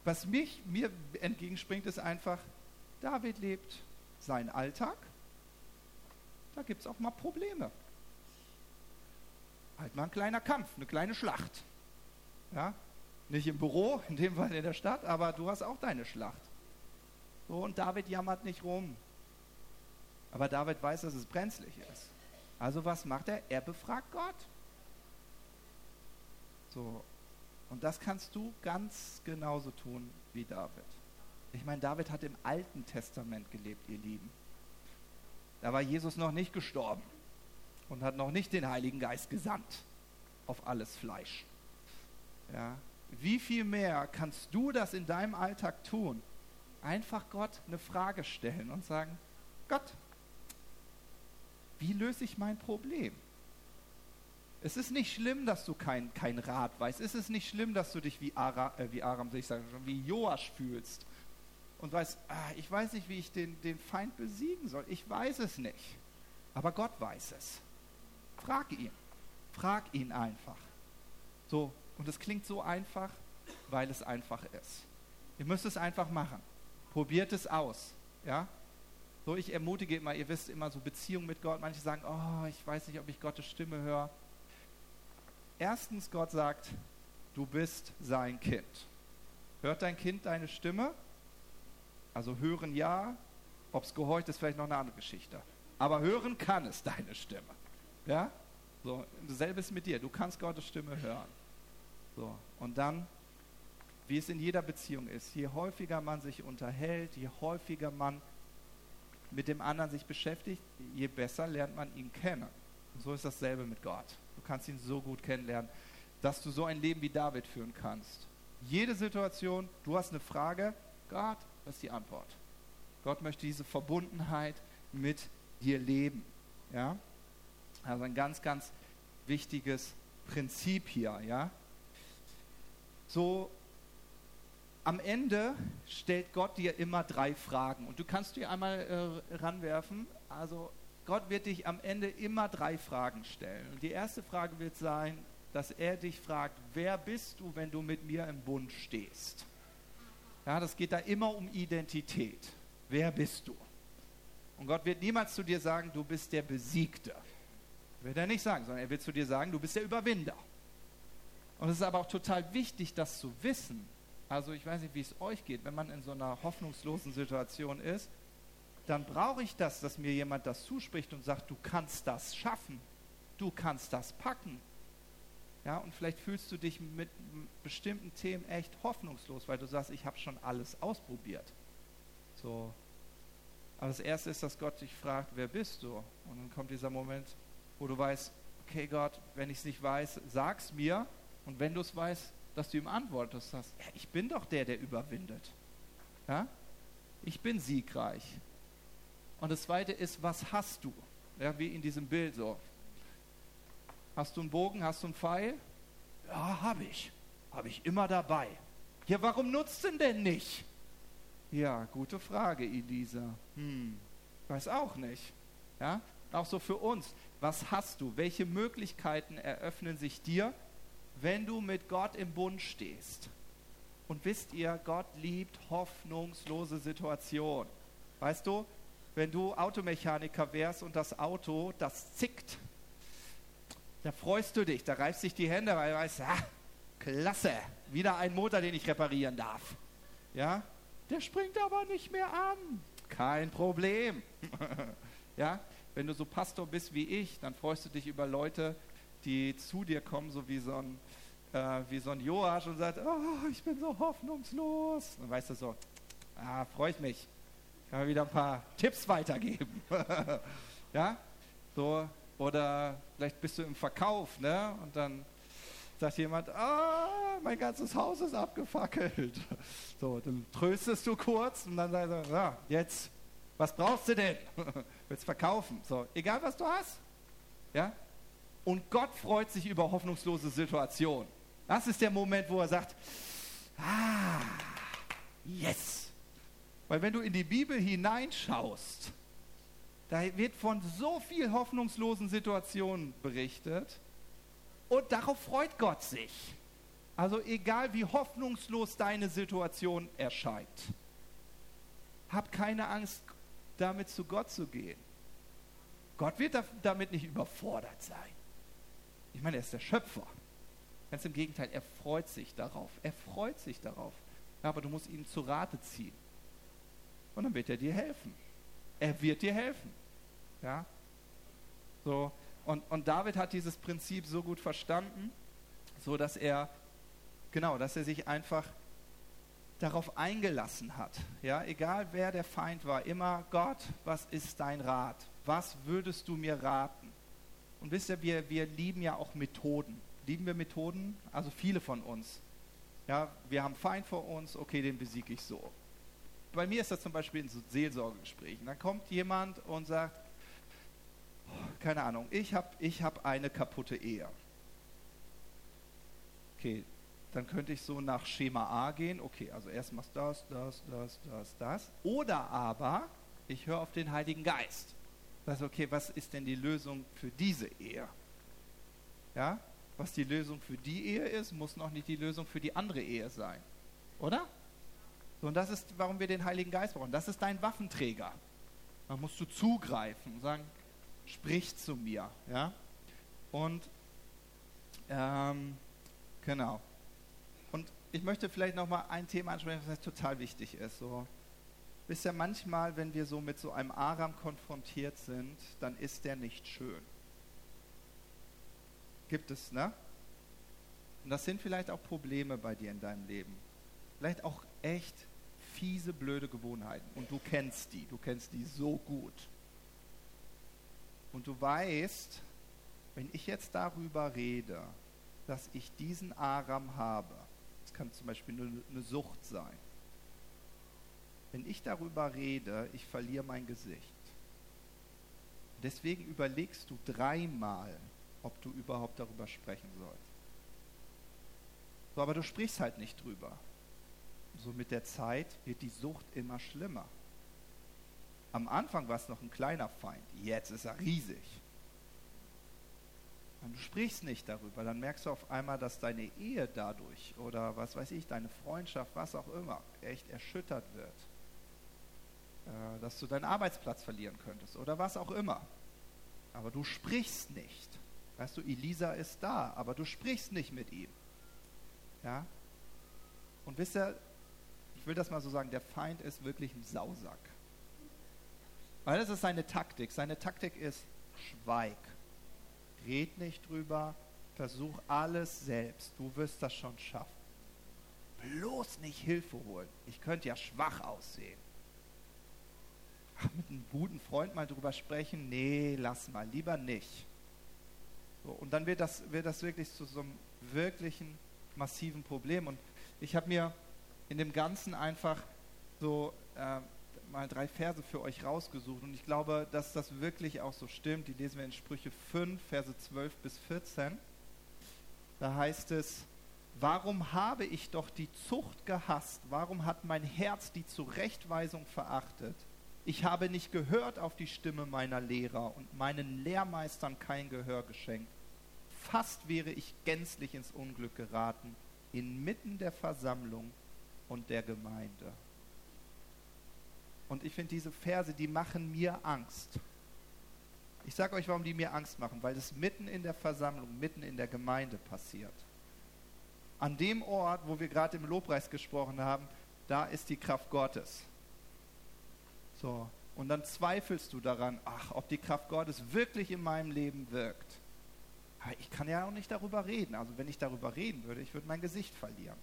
Was mich, mir entgegenspringt, ist einfach, David lebt seinen Alltag. Da gibt es auch mal Probleme halt mal ein kleiner Kampf, eine kleine Schlacht. Ja? Nicht im Büro, in dem Fall in der Stadt, aber du hast auch deine Schlacht. So, und David jammert nicht rum. Aber David weiß, dass es brenzlig ist. Also was macht er? Er befragt Gott. So. Und das kannst du ganz genauso tun wie David. Ich meine, David hat im Alten Testament gelebt, ihr Lieben. Da war Jesus noch nicht gestorben und hat noch nicht den Heiligen Geist gesandt auf alles Fleisch. Ja. Wie viel mehr kannst du das in deinem Alltag tun? Einfach Gott eine Frage stellen und sagen, Gott, wie löse ich mein Problem? Es ist nicht schlimm, dass du kein, kein Rat weißt. Es ist nicht schlimm, dass du dich wie, Ara, äh, wie Aram, ich sage schon, wie Joasch fühlst und weißt, ah, ich weiß nicht, wie ich den, den Feind besiegen soll. Ich weiß es nicht. Aber Gott weiß es. Frag ihn. Frag ihn einfach. So, und es klingt so einfach, weil es einfach ist. Ihr müsst es einfach machen. Probiert es aus. Ja? So, ich ermutige immer, ihr wisst immer so Beziehung mit Gott. Manche sagen, oh, ich weiß nicht, ob ich Gottes Stimme höre. Erstens, Gott sagt, du bist sein Kind. Hört dein Kind deine Stimme? Also hören ja, Ob es gehorcht, ist vielleicht noch eine andere Geschichte. Aber hören kann es deine Stimme. Ja? So, selbes mit dir. Du kannst Gottes Stimme hören. So, und dann, wie es in jeder Beziehung ist, je häufiger man sich unterhält, je häufiger man mit dem anderen sich beschäftigt, je besser lernt man ihn kennen. Und so ist dasselbe mit Gott. Du kannst ihn so gut kennenlernen, dass du so ein Leben wie David führen kannst. Jede Situation, du hast eine Frage, Gott, ist die Antwort? Gott möchte diese Verbundenheit mit dir leben. Ja? Also ein ganz, ganz wichtiges Prinzip hier. Ja? So, am Ende stellt Gott dir immer drei Fragen. Und du kannst dir einmal äh, ranwerfen. Also Gott wird dich am Ende immer drei Fragen stellen. Und die erste Frage wird sein, dass er dich fragt, wer bist du, wenn du mit mir im Bund stehst? Ja, das geht da immer um Identität. Wer bist du? Und Gott wird niemals zu dir sagen, du bist der Besiegte. Wird er nicht sagen, sondern er wird zu dir sagen, du bist der Überwinder. Und es ist aber auch total wichtig, das zu wissen. Also ich weiß nicht, wie es euch geht, wenn man in so einer hoffnungslosen Situation ist, dann brauche ich das, dass mir jemand das zuspricht und sagt, du kannst das schaffen, du kannst das packen. Ja, und vielleicht fühlst du dich mit bestimmten Themen echt hoffnungslos, weil du sagst, ich habe schon alles ausprobiert. So. Aber das Erste ist, dass Gott dich fragt, wer bist du? Und dann kommt dieser Moment, wo du weißt, okay Gott, wenn ich es nicht weiß, sag's mir. Und wenn du es weißt, dass du ihm antwortest, sagst, ja, ich bin doch der, der überwindet. Ja? Ich bin siegreich. Und das Zweite ist, was hast du? Ja, wie in diesem Bild so. Hast du einen Bogen, hast du einen Pfeil? Ja, habe ich. Habe ich immer dabei. Ja, warum nutzt denn denn nicht? Ja, gute Frage, Elisa. Hm, weiß auch nicht. Ja, auch so für uns. Was hast du? Welche Möglichkeiten eröffnen sich dir, wenn du mit Gott im Bund stehst? Und wisst ihr, Gott liebt hoffnungslose Situationen. Weißt du, wenn du Automechaniker wärst und das Auto, das zickt, da freust du dich, da reibst dich die Hände, weil du weißt, ah, klasse, wieder ein Motor, den ich reparieren darf. Ja, der springt aber nicht mehr an. Kein Problem. ja, wenn du so Pastor bist wie ich, dann freust du dich über Leute, die zu dir kommen, so wie so ein, äh, wie so ein Joasch und sagt, oh, ich bin so hoffnungslos. Dann weißt du so, ah, freue ich mich. Kann man wieder ein paar Tipps weitergeben. ja, so, oder vielleicht bist du im Verkauf, ne? Und dann sagt jemand, ah, mein ganzes Haus ist abgefackelt. So, dann tröstest du kurz und dann sagst du, ja, jetzt, was brauchst du denn? Willst verkaufen? So, egal was du hast. Ja? Und Gott freut sich über hoffnungslose Situationen. Das ist der Moment, wo er sagt, ah, yes. Weil wenn du in die Bibel hineinschaust, da wird von so viel hoffnungslosen Situationen berichtet und darauf freut Gott sich. Also egal wie hoffnungslos deine Situation erscheint, hab keine Angst, damit zu Gott zu gehen. Gott wird damit nicht überfordert sein. Ich meine, er ist der Schöpfer. Ganz im Gegenteil, er freut sich darauf. Er freut sich darauf. Aber du musst ihn zu Rate ziehen. Und dann wird er dir helfen. Er wird dir helfen. Ja? So. Und, und David hat dieses Prinzip so gut verstanden, so dass er, genau, dass er sich einfach darauf eingelassen hat. Ja, egal wer der Feind war, immer Gott, was ist dein Rat? Was würdest du mir raten? Und wisst ihr, wir, wir lieben ja auch Methoden. Lieben wir Methoden? Also viele von uns. Ja, wir haben Feind vor uns, okay, den besiege ich so. Bei mir ist das zum Beispiel in so Seelsorgegesprächen. Da kommt jemand und sagt, keine Ahnung, ich habe ich hab eine kaputte Ehe. Okay, dann könnte ich so nach Schema A gehen. Okay, also erst machst das, das, das, das, das. Oder aber ich höre auf den Heiligen Geist. Das okay, was ist denn die Lösung für diese Ehe? Ja, was die Lösung für die Ehe ist, muss noch nicht die Lösung für die andere Ehe sein. Oder? Und das ist, warum wir den Heiligen Geist brauchen. Das ist dein Waffenträger. Da musst du zugreifen und sagen, sprich zu mir. Ja? Und ähm, genau. Und ich möchte vielleicht noch mal ein Thema ansprechen, was total wichtig ist. So, wisst ihr, manchmal, wenn wir so mit so einem Aram konfrontiert sind, dann ist der nicht schön. Gibt es, ne? Und das sind vielleicht auch Probleme bei dir in deinem Leben. Vielleicht auch echt fiese, blöde Gewohnheiten. Und du kennst die, du kennst die so gut. Und du weißt, wenn ich jetzt darüber rede, dass ich diesen Aram habe, das kann zum Beispiel eine, eine Sucht sein, wenn ich darüber rede, ich verliere mein Gesicht. Deswegen überlegst du dreimal, ob du überhaupt darüber sprechen sollst. So, aber du sprichst halt nicht drüber. So mit der Zeit wird die Sucht immer schlimmer. Am Anfang war es noch ein kleiner Feind, jetzt ist er riesig. Und du sprichst nicht darüber, dann merkst du auf einmal, dass deine Ehe dadurch oder was weiß ich, deine Freundschaft, was auch immer, echt erschüttert wird. Äh, dass du deinen Arbeitsplatz verlieren könntest oder was auch immer. Aber du sprichst nicht. Weißt du, Elisa ist da, aber du sprichst nicht mit ihm. Ja? Und wisst ihr, will das mal so sagen, der Feind ist wirklich ein Sausack. Weil das ist seine Taktik. Seine Taktik ist, schweig. Red nicht drüber, versuch alles selbst. Du wirst das schon schaffen. Bloß nicht Hilfe holen. Ich könnte ja schwach aussehen. Ach, mit einem guten Freund mal drüber sprechen? Nee, lass mal, lieber nicht. So, und dann wird das, wird das wirklich zu so einem wirklichen massiven Problem. Und ich habe mir in dem Ganzen einfach so äh, mal drei Verse für euch rausgesucht. Und ich glaube, dass das wirklich auch so stimmt. Die lesen wir in Sprüche 5, Verse 12 bis 14. Da heißt es, warum habe ich doch die Zucht gehasst? Warum hat mein Herz die Zurechtweisung verachtet? Ich habe nicht gehört auf die Stimme meiner Lehrer und meinen Lehrmeistern kein Gehör geschenkt. Fast wäre ich gänzlich ins Unglück geraten, inmitten der Versammlung und der Gemeinde. Und ich finde diese Verse, die machen mir Angst. Ich sage euch, warum die mir Angst machen, weil es mitten in der Versammlung, mitten in der Gemeinde passiert. An dem Ort, wo wir gerade im Lobpreis gesprochen haben, da ist die Kraft Gottes. So, und dann zweifelst du daran, ach, ob die Kraft Gottes wirklich in meinem Leben wirkt. Aber ich kann ja auch nicht darüber reden. Also wenn ich darüber reden würde, ich würde mein Gesicht verlieren.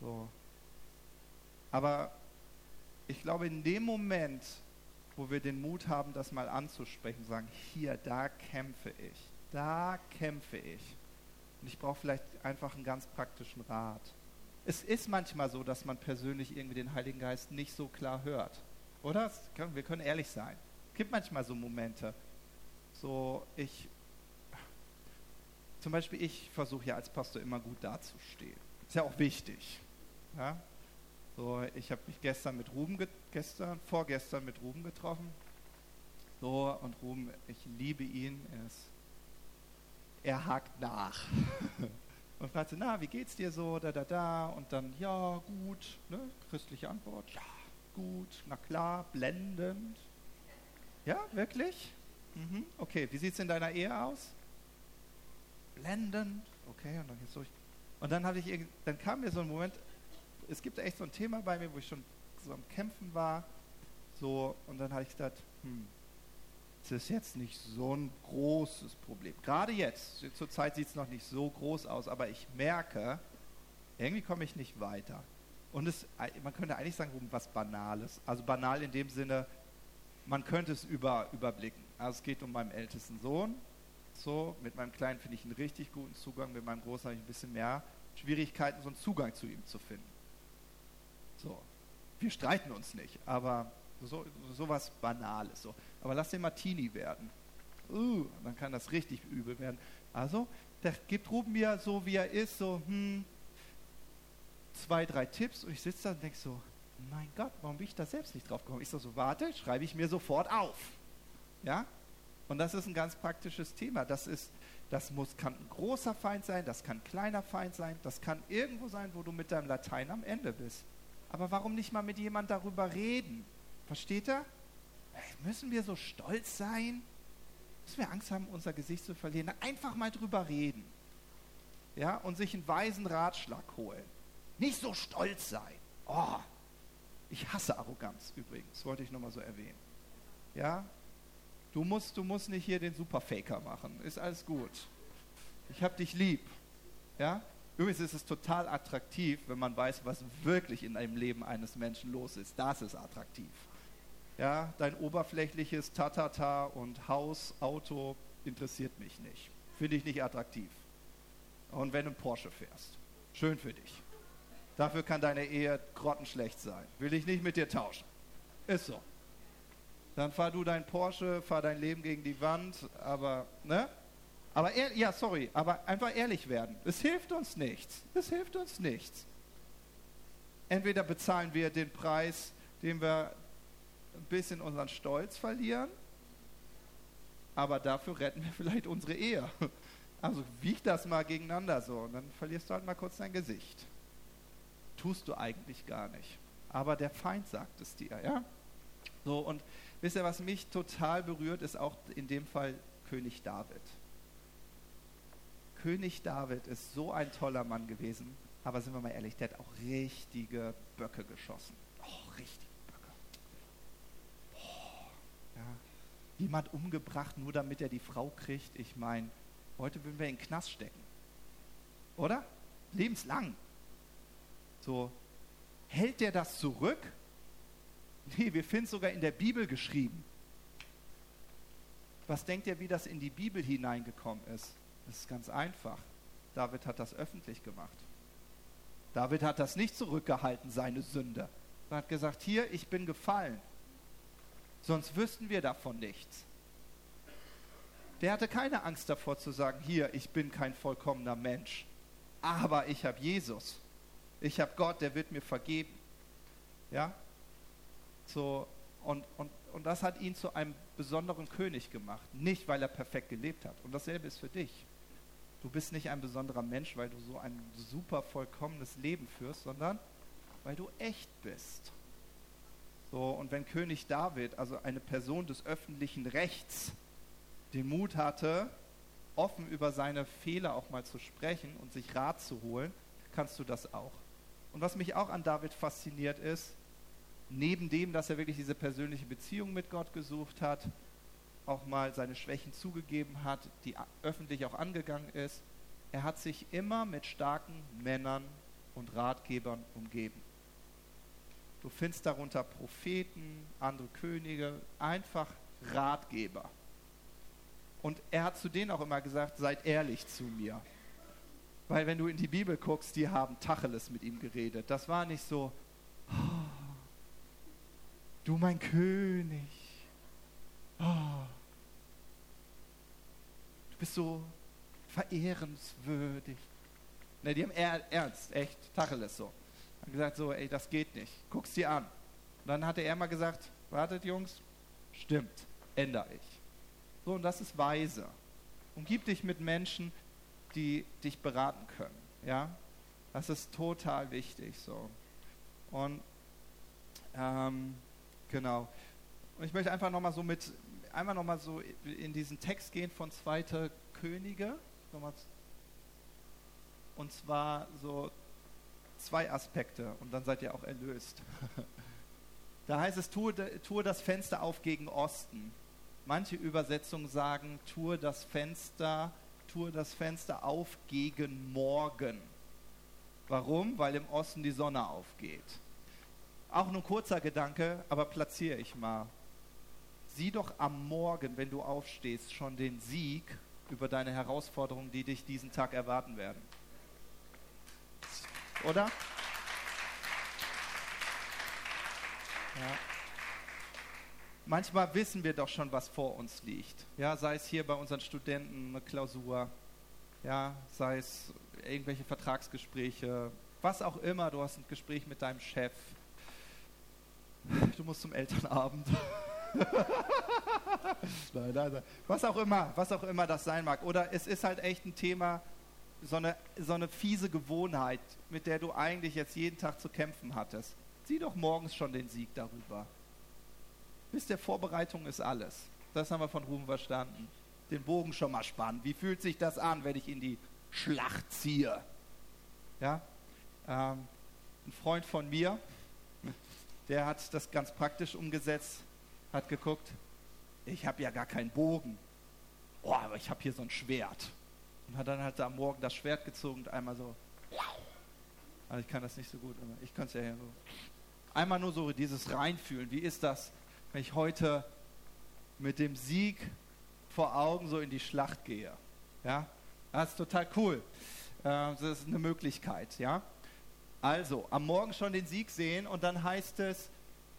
So. Aber ich glaube, in dem Moment, wo wir den Mut haben, das mal anzusprechen, sagen, hier, da kämpfe ich, da kämpfe ich. Und ich brauche vielleicht einfach einen ganz praktischen Rat. Es ist manchmal so, dass man persönlich irgendwie den Heiligen Geist nicht so klar hört. Oder? Wir können ehrlich sein. Es gibt manchmal so Momente. So, ich, zum Beispiel, ich versuche ja als Pastor immer gut dazustehen. Ist ja auch wichtig. Ja? So, ich habe mich gestern mit Ruben, gestern, vorgestern mit Ruben getroffen. So, und Ruben, ich liebe ihn. Er, ist, er hakt nach. und fragte, na, wie geht's dir so, da, da, da. Und dann, ja, gut, ne? christliche Antwort, ja, gut, na klar, blendend. Ja, wirklich? Mhm. Okay, wie sieht es in deiner Ehe aus? Blendend. Okay, und dann geht's durch. Und dann habe ich, dann kam mir so ein Moment, es gibt echt so ein Thema bei mir, wo ich schon so am Kämpfen war. So, und dann habe ich gedacht, hm, das ist jetzt nicht so ein großes Problem. Gerade jetzt, zur Zeit sieht es noch nicht so groß aus, aber ich merke, irgendwie komme ich nicht weiter. Und es, man könnte eigentlich sagen, was Banales. Also banal in dem Sinne, man könnte es über, überblicken. Also es geht um meinen ältesten Sohn. So, mit meinem Kleinen finde ich einen richtig guten Zugang, mit meinem Großen habe ich ein bisschen mehr Schwierigkeiten, so einen Zugang zu ihm zu finden. So. Wir streiten uns nicht, aber so, sowas Banales. So. Aber lass den Martini werden. Uh, dann kann das richtig übel werden. Also, der gibt Ruben mir so, wie er ist, so, hm, zwei, drei Tipps und ich sitze da und denke so, mein Gott, warum bin ich da selbst nicht drauf gekommen? Ich so, so, warte, schreibe ich mir sofort auf. Ja? Und das ist ein ganz praktisches Thema. Das ist, das muss, kann ein großer Feind sein, das kann ein kleiner Feind sein, das kann irgendwo sein, wo du mit deinem Latein am Ende bist. Aber warum nicht mal mit jemand darüber reden? Versteht er? Müssen wir so stolz sein? Müssen wir Angst haben, unser Gesicht zu verlieren? Einfach mal drüber reden. Ja, und sich einen weisen Ratschlag holen. Nicht so stolz sein. Oh, Ich hasse Arroganz übrigens, wollte ich nochmal so erwähnen. Ja? Du musst, du musst nicht hier den Superfaker machen. Ist alles gut. Ich hab dich lieb. Ja? Übrigens ist es total attraktiv, wenn man weiß, was wirklich in einem Leben eines Menschen los ist. Das ist attraktiv. Ja, dein oberflächliches Tatata und Haus, Auto interessiert mich nicht. Finde ich nicht attraktiv. Und wenn du einen Porsche fährst, schön für dich. Dafür kann deine Ehe grottenschlecht sein. Will ich nicht mit dir tauschen. Ist so. Dann fahr du dein Porsche, fahr dein Leben gegen die Wand, aber, ne? Aber, ja, sorry, aber einfach ehrlich werden. Es hilft uns nichts. Es hilft uns nichts. Entweder bezahlen wir den Preis, den wir ein bisschen unseren Stolz verlieren, aber dafür retten wir vielleicht unsere Ehe. Also wieg das mal gegeneinander so und dann verlierst du halt mal kurz dein Gesicht. Tust du eigentlich gar nicht. Aber der Feind sagt es dir, ja? So, und wisst ihr, was mich total berührt, ist auch in dem Fall König David. König David ist so ein toller Mann gewesen, aber sind wir mal ehrlich, der hat auch richtige Böcke geschossen. Oh, richtig Böcke. Boah, ja. Jemand umgebracht, nur damit er die Frau kriegt. Ich meine, heute würden wir in den Knast stecken. Oder? Lebenslang. So, hält der das zurück? Nee, wir finden es sogar in der Bibel geschrieben. Was denkt ihr, wie das in die Bibel hineingekommen ist? Das ist ganz einfach. David hat das öffentlich gemacht. David hat das nicht zurückgehalten, seine Sünde. Er hat gesagt, hier, ich bin gefallen. Sonst wüssten wir davon nichts. Der hatte keine Angst davor zu sagen, hier, ich bin kein vollkommener Mensch, aber ich habe Jesus. Ich habe Gott, der wird mir vergeben. Ja? So, und, und, und das hat ihn zu einem besonderen König gemacht. Nicht, weil er perfekt gelebt hat. Und dasselbe ist für dich. Du bist nicht ein besonderer Mensch, weil du so ein super vollkommenes Leben führst, sondern weil du echt bist. So, und wenn König David, also eine Person des öffentlichen Rechts, den Mut hatte, offen über seine Fehler auch mal zu sprechen und sich Rat zu holen, kannst du das auch. Und was mich auch an David fasziniert ist, neben dem, dass er wirklich diese persönliche Beziehung mit Gott gesucht hat, auch mal seine Schwächen zugegeben hat, die öffentlich auch angegangen ist. Er hat sich immer mit starken Männern und Ratgebern umgeben. Du findest darunter Propheten, andere Könige, einfach Ratgeber. Und er hat zu denen auch immer gesagt, seid ehrlich zu mir. Weil wenn du in die Bibel guckst, die haben Tacheles mit ihm geredet. Das war nicht so, oh, du mein König. Oh, du bist so verehrenswürdig. Ne, die haben er, ernst, echt, Tacheles so. Haben gesagt so, ey, das geht nicht. Guck's dir an. Und dann hatte er mal gesagt, wartet Jungs, stimmt, ändere ich. So, und das ist weise. Umgib dich mit Menschen, die dich beraten können. Ja, das ist total wichtig so. Und ähm, genau. Und ich möchte einfach nochmal so mit einmal nochmal so in diesen Text gehen von Zweite Könige. Und zwar so zwei Aspekte und dann seid ihr auch erlöst. da heißt es, tue, tue das Fenster auf gegen Osten. Manche Übersetzungen sagen, tue das Fenster, tue das Fenster auf gegen Morgen. Warum? Weil im Osten die Sonne aufgeht. Auch nur ein kurzer Gedanke, aber platziere ich mal sieh doch am Morgen, wenn du aufstehst, schon den Sieg über deine Herausforderungen, die dich diesen Tag erwarten werden. Oder? Ja. Manchmal wissen wir doch schon, was vor uns liegt. Ja, sei es hier bei unseren Studenten eine Klausur, ja, sei es irgendwelche Vertragsgespräche, was auch immer. Du hast ein Gespräch mit deinem Chef. Du musst zum Elternabend. nein, nein, nein. Was auch immer, was auch immer das sein mag. Oder es ist halt echt ein Thema, so eine, so eine fiese Gewohnheit, mit der du eigentlich jetzt jeden Tag zu kämpfen hattest. Sieh doch morgens schon den Sieg darüber. Wisst ihr, Vorbereitung ist alles. Das haben wir von Ruhm verstanden. Den Bogen schon mal spannen. Wie fühlt sich das an, wenn ich in die Schlacht ziehe? Ja? Ähm, ein Freund von mir, der hat das ganz praktisch umgesetzt, hat geguckt, ich habe ja gar keinen Bogen. Oh, aber ich habe hier so ein Schwert. Und hat dann halt am Morgen das Schwert gezogen und einmal so. Also ich kann das nicht so gut, aber ich kann es ja hier so. Einmal nur so dieses Reinfühlen. Wie ist das, wenn ich heute mit dem Sieg vor Augen so in die Schlacht gehe? Ja, das ist total cool. Äh, das ist eine Möglichkeit, ja. Also, am Morgen schon den Sieg sehen und dann heißt es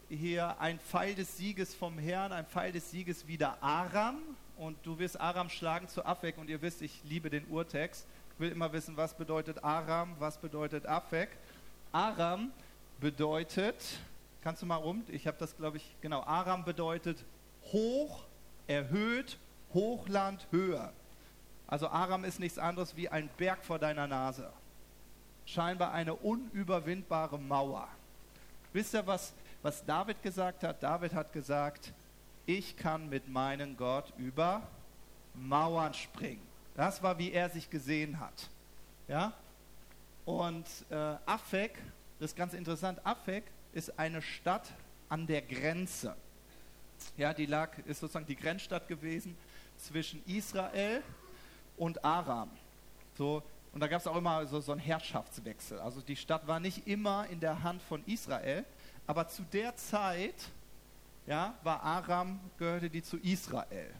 hier ein Pfeil des Sieges vom Herrn, ein Pfeil des Sieges wieder Aram und du wirst Aram schlagen zu Afek und ihr wisst, ich liebe den Urtext. Ich will immer wissen, was bedeutet Aram, was bedeutet Afek. Aram bedeutet, kannst du mal rum, ich habe das glaube ich, genau, Aram bedeutet hoch, erhöht, Hochland, höher. Also Aram ist nichts anderes wie ein Berg vor deiner Nase. Scheinbar eine unüberwindbare Mauer. Wisst ihr, was, was David gesagt hat? David hat gesagt, ich kann mit meinem Gott über Mauern springen. Das war, wie er sich gesehen hat. Ja? Und äh, Afek, das ist ganz interessant, Afek ist eine Stadt an der Grenze. Ja, die lag, ist sozusagen die Grenzstadt gewesen zwischen Israel und Aram. So, und da gab es auch immer so, so einen Herrschaftswechsel. Also die Stadt war nicht immer in der Hand von Israel, aber zu der Zeit ja, war Aram, gehörte die zu Israel.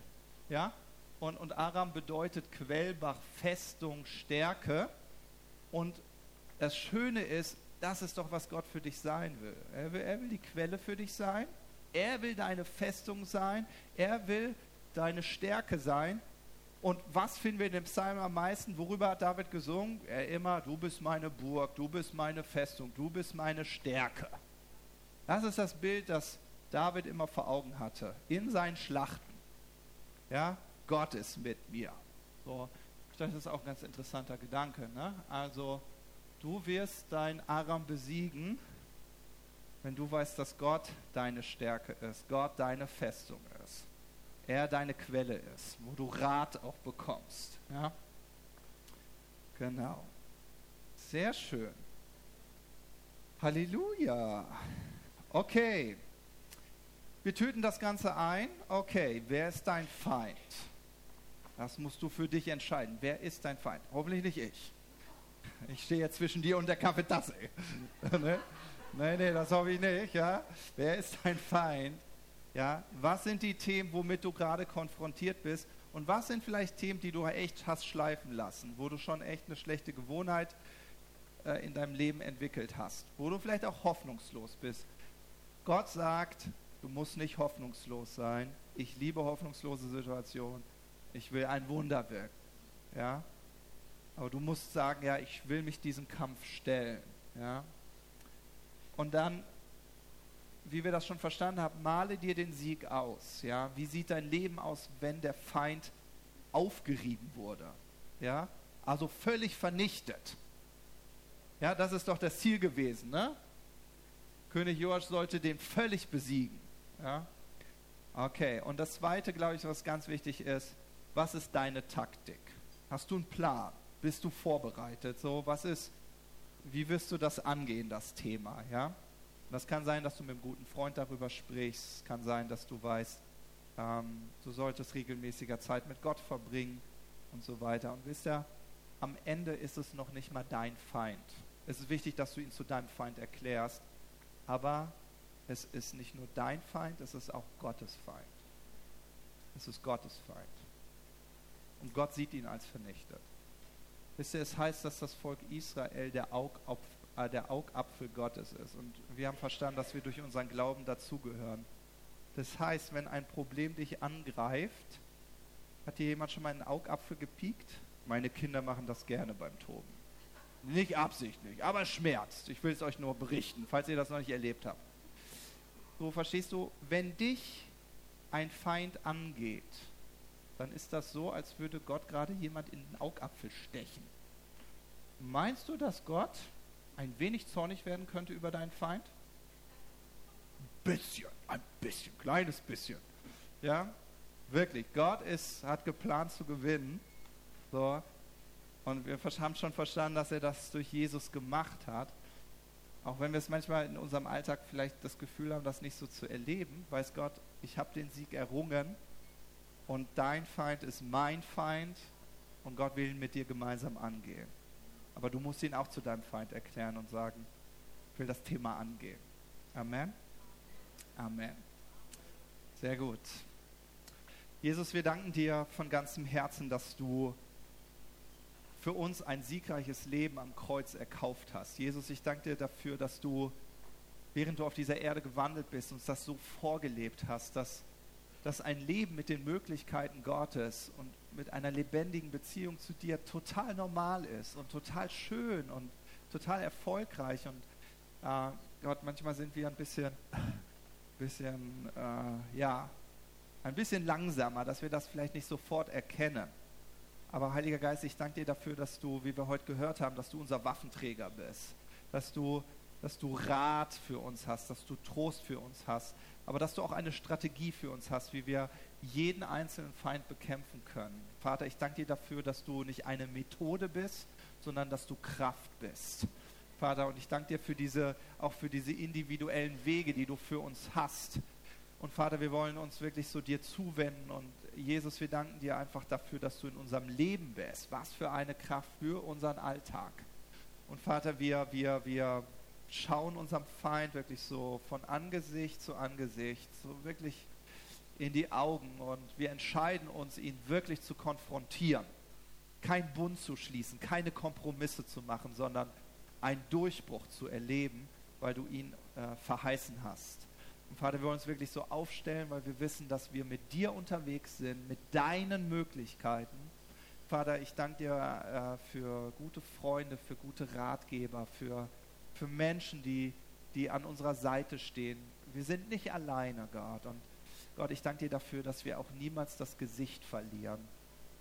Ja? Und, und Aram bedeutet Quellbach, Festung, Stärke. Und das Schöne ist, das ist doch, was Gott für dich sein will. Er will, er will die Quelle für dich sein. Er will deine Festung sein. Er will deine Stärke sein. Und was finden wir in dem Psalm am meisten? Worüber hat David gesungen? Er immer, du bist meine Burg, du bist meine Festung, du bist meine Stärke. Das ist das Bild, das David immer vor Augen hatte. In seinen Schlachten. Ja, Gott ist mit mir. So, das ist auch ein ganz interessanter Gedanke. Ne? Also, du wirst dein Aram besiegen, wenn du weißt, dass Gott deine Stärke ist, Gott deine Festung ist er deine Quelle ist, wo du Rat auch bekommst. Ja? Genau. Sehr schön. Halleluja. Okay. Wir töten das Ganze ein. Okay, wer ist dein Feind? Das musst du für dich entscheiden. Wer ist dein Feind? Hoffentlich nicht ich. Ich stehe jetzt zwischen dir und der Kaffeetasse. ne? Nee, nee, das hoffe ich nicht. Ja? Wer ist dein Feind? Ja, was sind die Themen, womit du gerade konfrontiert bist? Und was sind vielleicht Themen, die du echt hast schleifen lassen, wo du schon echt eine schlechte Gewohnheit äh, in deinem Leben entwickelt hast, wo du vielleicht auch hoffnungslos bist? Gott sagt, du musst nicht hoffnungslos sein. Ich liebe hoffnungslose Situationen. Ich will ein Wunder wirken. Ja? Aber du musst sagen, ja, ich will mich diesem Kampf stellen. Ja? Und dann wie wir das schon verstanden haben, male dir den Sieg aus. Ja? Wie sieht dein Leben aus, wenn der Feind aufgerieben wurde? Ja? Also völlig vernichtet. Ja, das ist doch das Ziel gewesen. Ne? König Joasch sollte den völlig besiegen. Ja? Okay, und das Zweite, glaube ich, was ganz wichtig ist, was ist deine Taktik? Hast du einen Plan? Bist du vorbereitet? So, was ist, wie wirst du das angehen, das Thema? Ja? Das kann sein, dass du mit einem guten Freund darüber sprichst. Es kann sein, dass du weißt, ähm, du solltest regelmäßiger Zeit mit Gott verbringen und so weiter. Und wisst ihr, am Ende ist es noch nicht mal dein Feind. Es ist wichtig, dass du ihn zu deinem Feind erklärst. Aber es ist nicht nur dein Feind, es ist auch Gottes Feind. Es ist Gottes Feind. Und Gott sieht ihn als vernichtet. Wisst ihr, es heißt, dass das Volk Israel der Augapfel äh, der Augapfel Gottes ist. Und wir haben verstanden, dass wir durch unseren Glauben dazugehören. Das heißt, wenn ein Problem dich angreift, hat dir jemand schon mal einen Augapfel gepiekt? Meine Kinder machen das gerne beim Toben. Nicht absichtlich, aber schmerzt. Ich will es euch nur berichten, falls ihr das noch nicht erlebt habt. So verstehst du, wenn dich ein Feind angeht, dann ist das so, als würde Gott gerade jemand in den Augapfel stechen. Meinst du, dass Gott ein wenig zornig werden könnte über deinen Feind? Ein bisschen, ein bisschen, kleines bisschen. Ja, wirklich. Gott ist, hat geplant zu gewinnen. So. Und wir haben schon verstanden, dass er das durch Jesus gemacht hat. Auch wenn wir es manchmal in unserem Alltag vielleicht das Gefühl haben, das nicht so zu erleben, weiß Gott, ich habe den Sieg errungen und dein Feind ist mein Feind und Gott will ihn mit dir gemeinsam angehen. Aber du musst ihn auch zu deinem Feind erklären und sagen, ich will das Thema angehen. Amen. Amen. Sehr gut. Jesus, wir danken dir von ganzem Herzen, dass du für uns ein siegreiches Leben am Kreuz erkauft hast. Jesus, ich danke dir dafür, dass du, während du auf dieser Erde gewandelt bist, uns das so vorgelebt hast, dass, dass ein Leben mit den Möglichkeiten Gottes und mit einer lebendigen Beziehung zu dir total normal ist und total schön und total erfolgreich. Und äh, Gott, manchmal sind wir ein bisschen, bisschen äh, ja, ein bisschen langsamer, dass wir das vielleicht nicht sofort erkennen. Aber Heiliger Geist, ich danke dir dafür, dass du, wie wir heute gehört haben, dass du unser Waffenträger bist, dass du, dass du Rat für uns hast, dass du Trost für uns hast, aber dass du auch eine Strategie für uns hast, wie wir jeden einzelnen Feind bekämpfen können. Vater, ich danke dir dafür, dass du nicht eine Methode bist, sondern dass du Kraft bist. Vater, und ich danke dir für diese, auch für diese individuellen Wege, die du für uns hast. Und Vater, wir wollen uns wirklich so dir zuwenden und Jesus, wir danken dir einfach dafür, dass du in unserem Leben bist. Was für eine Kraft für unseren Alltag. Und Vater, wir, wir, wir schauen unserem Feind wirklich so von Angesicht zu Angesicht, so wirklich in die Augen und wir entscheiden uns, ihn wirklich zu konfrontieren. Kein Bund zu schließen, keine Kompromisse zu machen, sondern einen Durchbruch zu erleben, weil du ihn äh, verheißen hast. Und Vater, wir wollen uns wirklich so aufstellen, weil wir wissen, dass wir mit dir unterwegs sind, mit deinen Möglichkeiten. Vater, ich danke dir äh, für gute Freunde, für gute Ratgeber, für, für Menschen, die, die an unserer Seite stehen. Wir sind nicht alleine, Gott. Und Gott, ich danke dir dafür, dass wir auch niemals das Gesicht verlieren,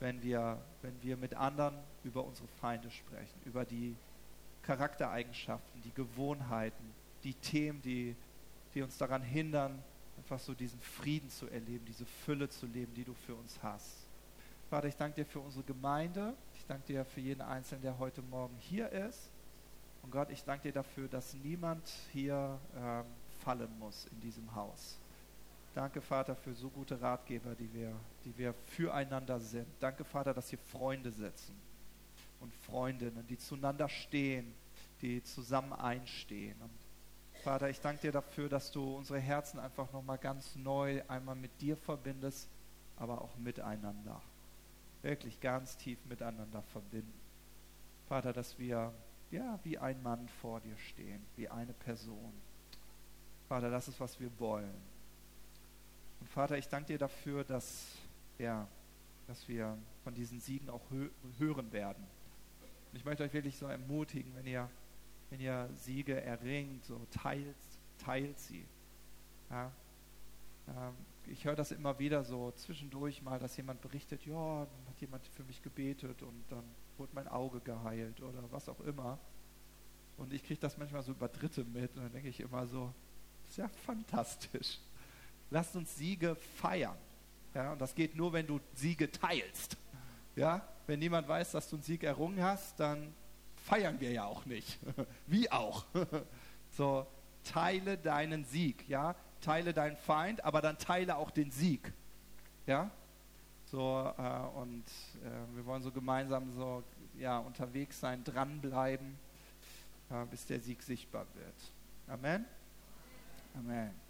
wenn wir, wenn wir mit anderen über unsere Feinde sprechen, über die Charaktereigenschaften, die Gewohnheiten, die Themen, die die uns daran hindern, einfach so diesen Frieden zu erleben, diese Fülle zu leben, die du für uns hast. Vater, ich danke dir für unsere Gemeinde. Ich danke dir für jeden Einzelnen, der heute Morgen hier ist. Und Gott, ich danke dir dafür, dass niemand hier ähm, fallen muss in diesem Haus. Danke, Vater, für so gute Ratgeber, die wir, die wir füreinander sind. Danke, Vater, dass hier Freunde sitzen und Freundinnen, die zueinander stehen, die zusammen einstehen. Und Vater, ich danke dir dafür, dass du unsere Herzen einfach nochmal ganz neu einmal mit dir verbindest, aber auch miteinander. Wirklich ganz tief miteinander verbinden. Vater, dass wir ja wie ein Mann vor dir stehen, wie eine Person. Vater, das ist, was wir wollen. Und Vater, ich danke dir dafür, dass, ja, dass wir von diesen Siegen auch hö hören werden. Und ich möchte euch wirklich so ermutigen, wenn ihr wenn ihr Siege erringt, so teilt, teilt sie. Ja? Ähm, ich höre das immer wieder so zwischendurch mal, dass jemand berichtet, ja, dann hat jemand für mich gebetet und dann wurde mein Auge geheilt oder was auch immer. Und ich kriege das manchmal so über Dritte mit und dann denke ich immer so, das ist ja fantastisch. Lasst uns Siege feiern. Ja, und das geht nur, wenn du Siege teilst. Ja, wenn niemand weiß, dass du einen Sieg errungen hast, dann feiern wir ja auch nicht. Wie auch. so, teile deinen Sieg, ja? Teile deinen Feind, aber dann teile auch den Sieg. Ja? So, äh, und äh, wir wollen so gemeinsam so ja, unterwegs sein, dranbleiben, äh, bis der Sieg sichtbar wird. Amen. Amen.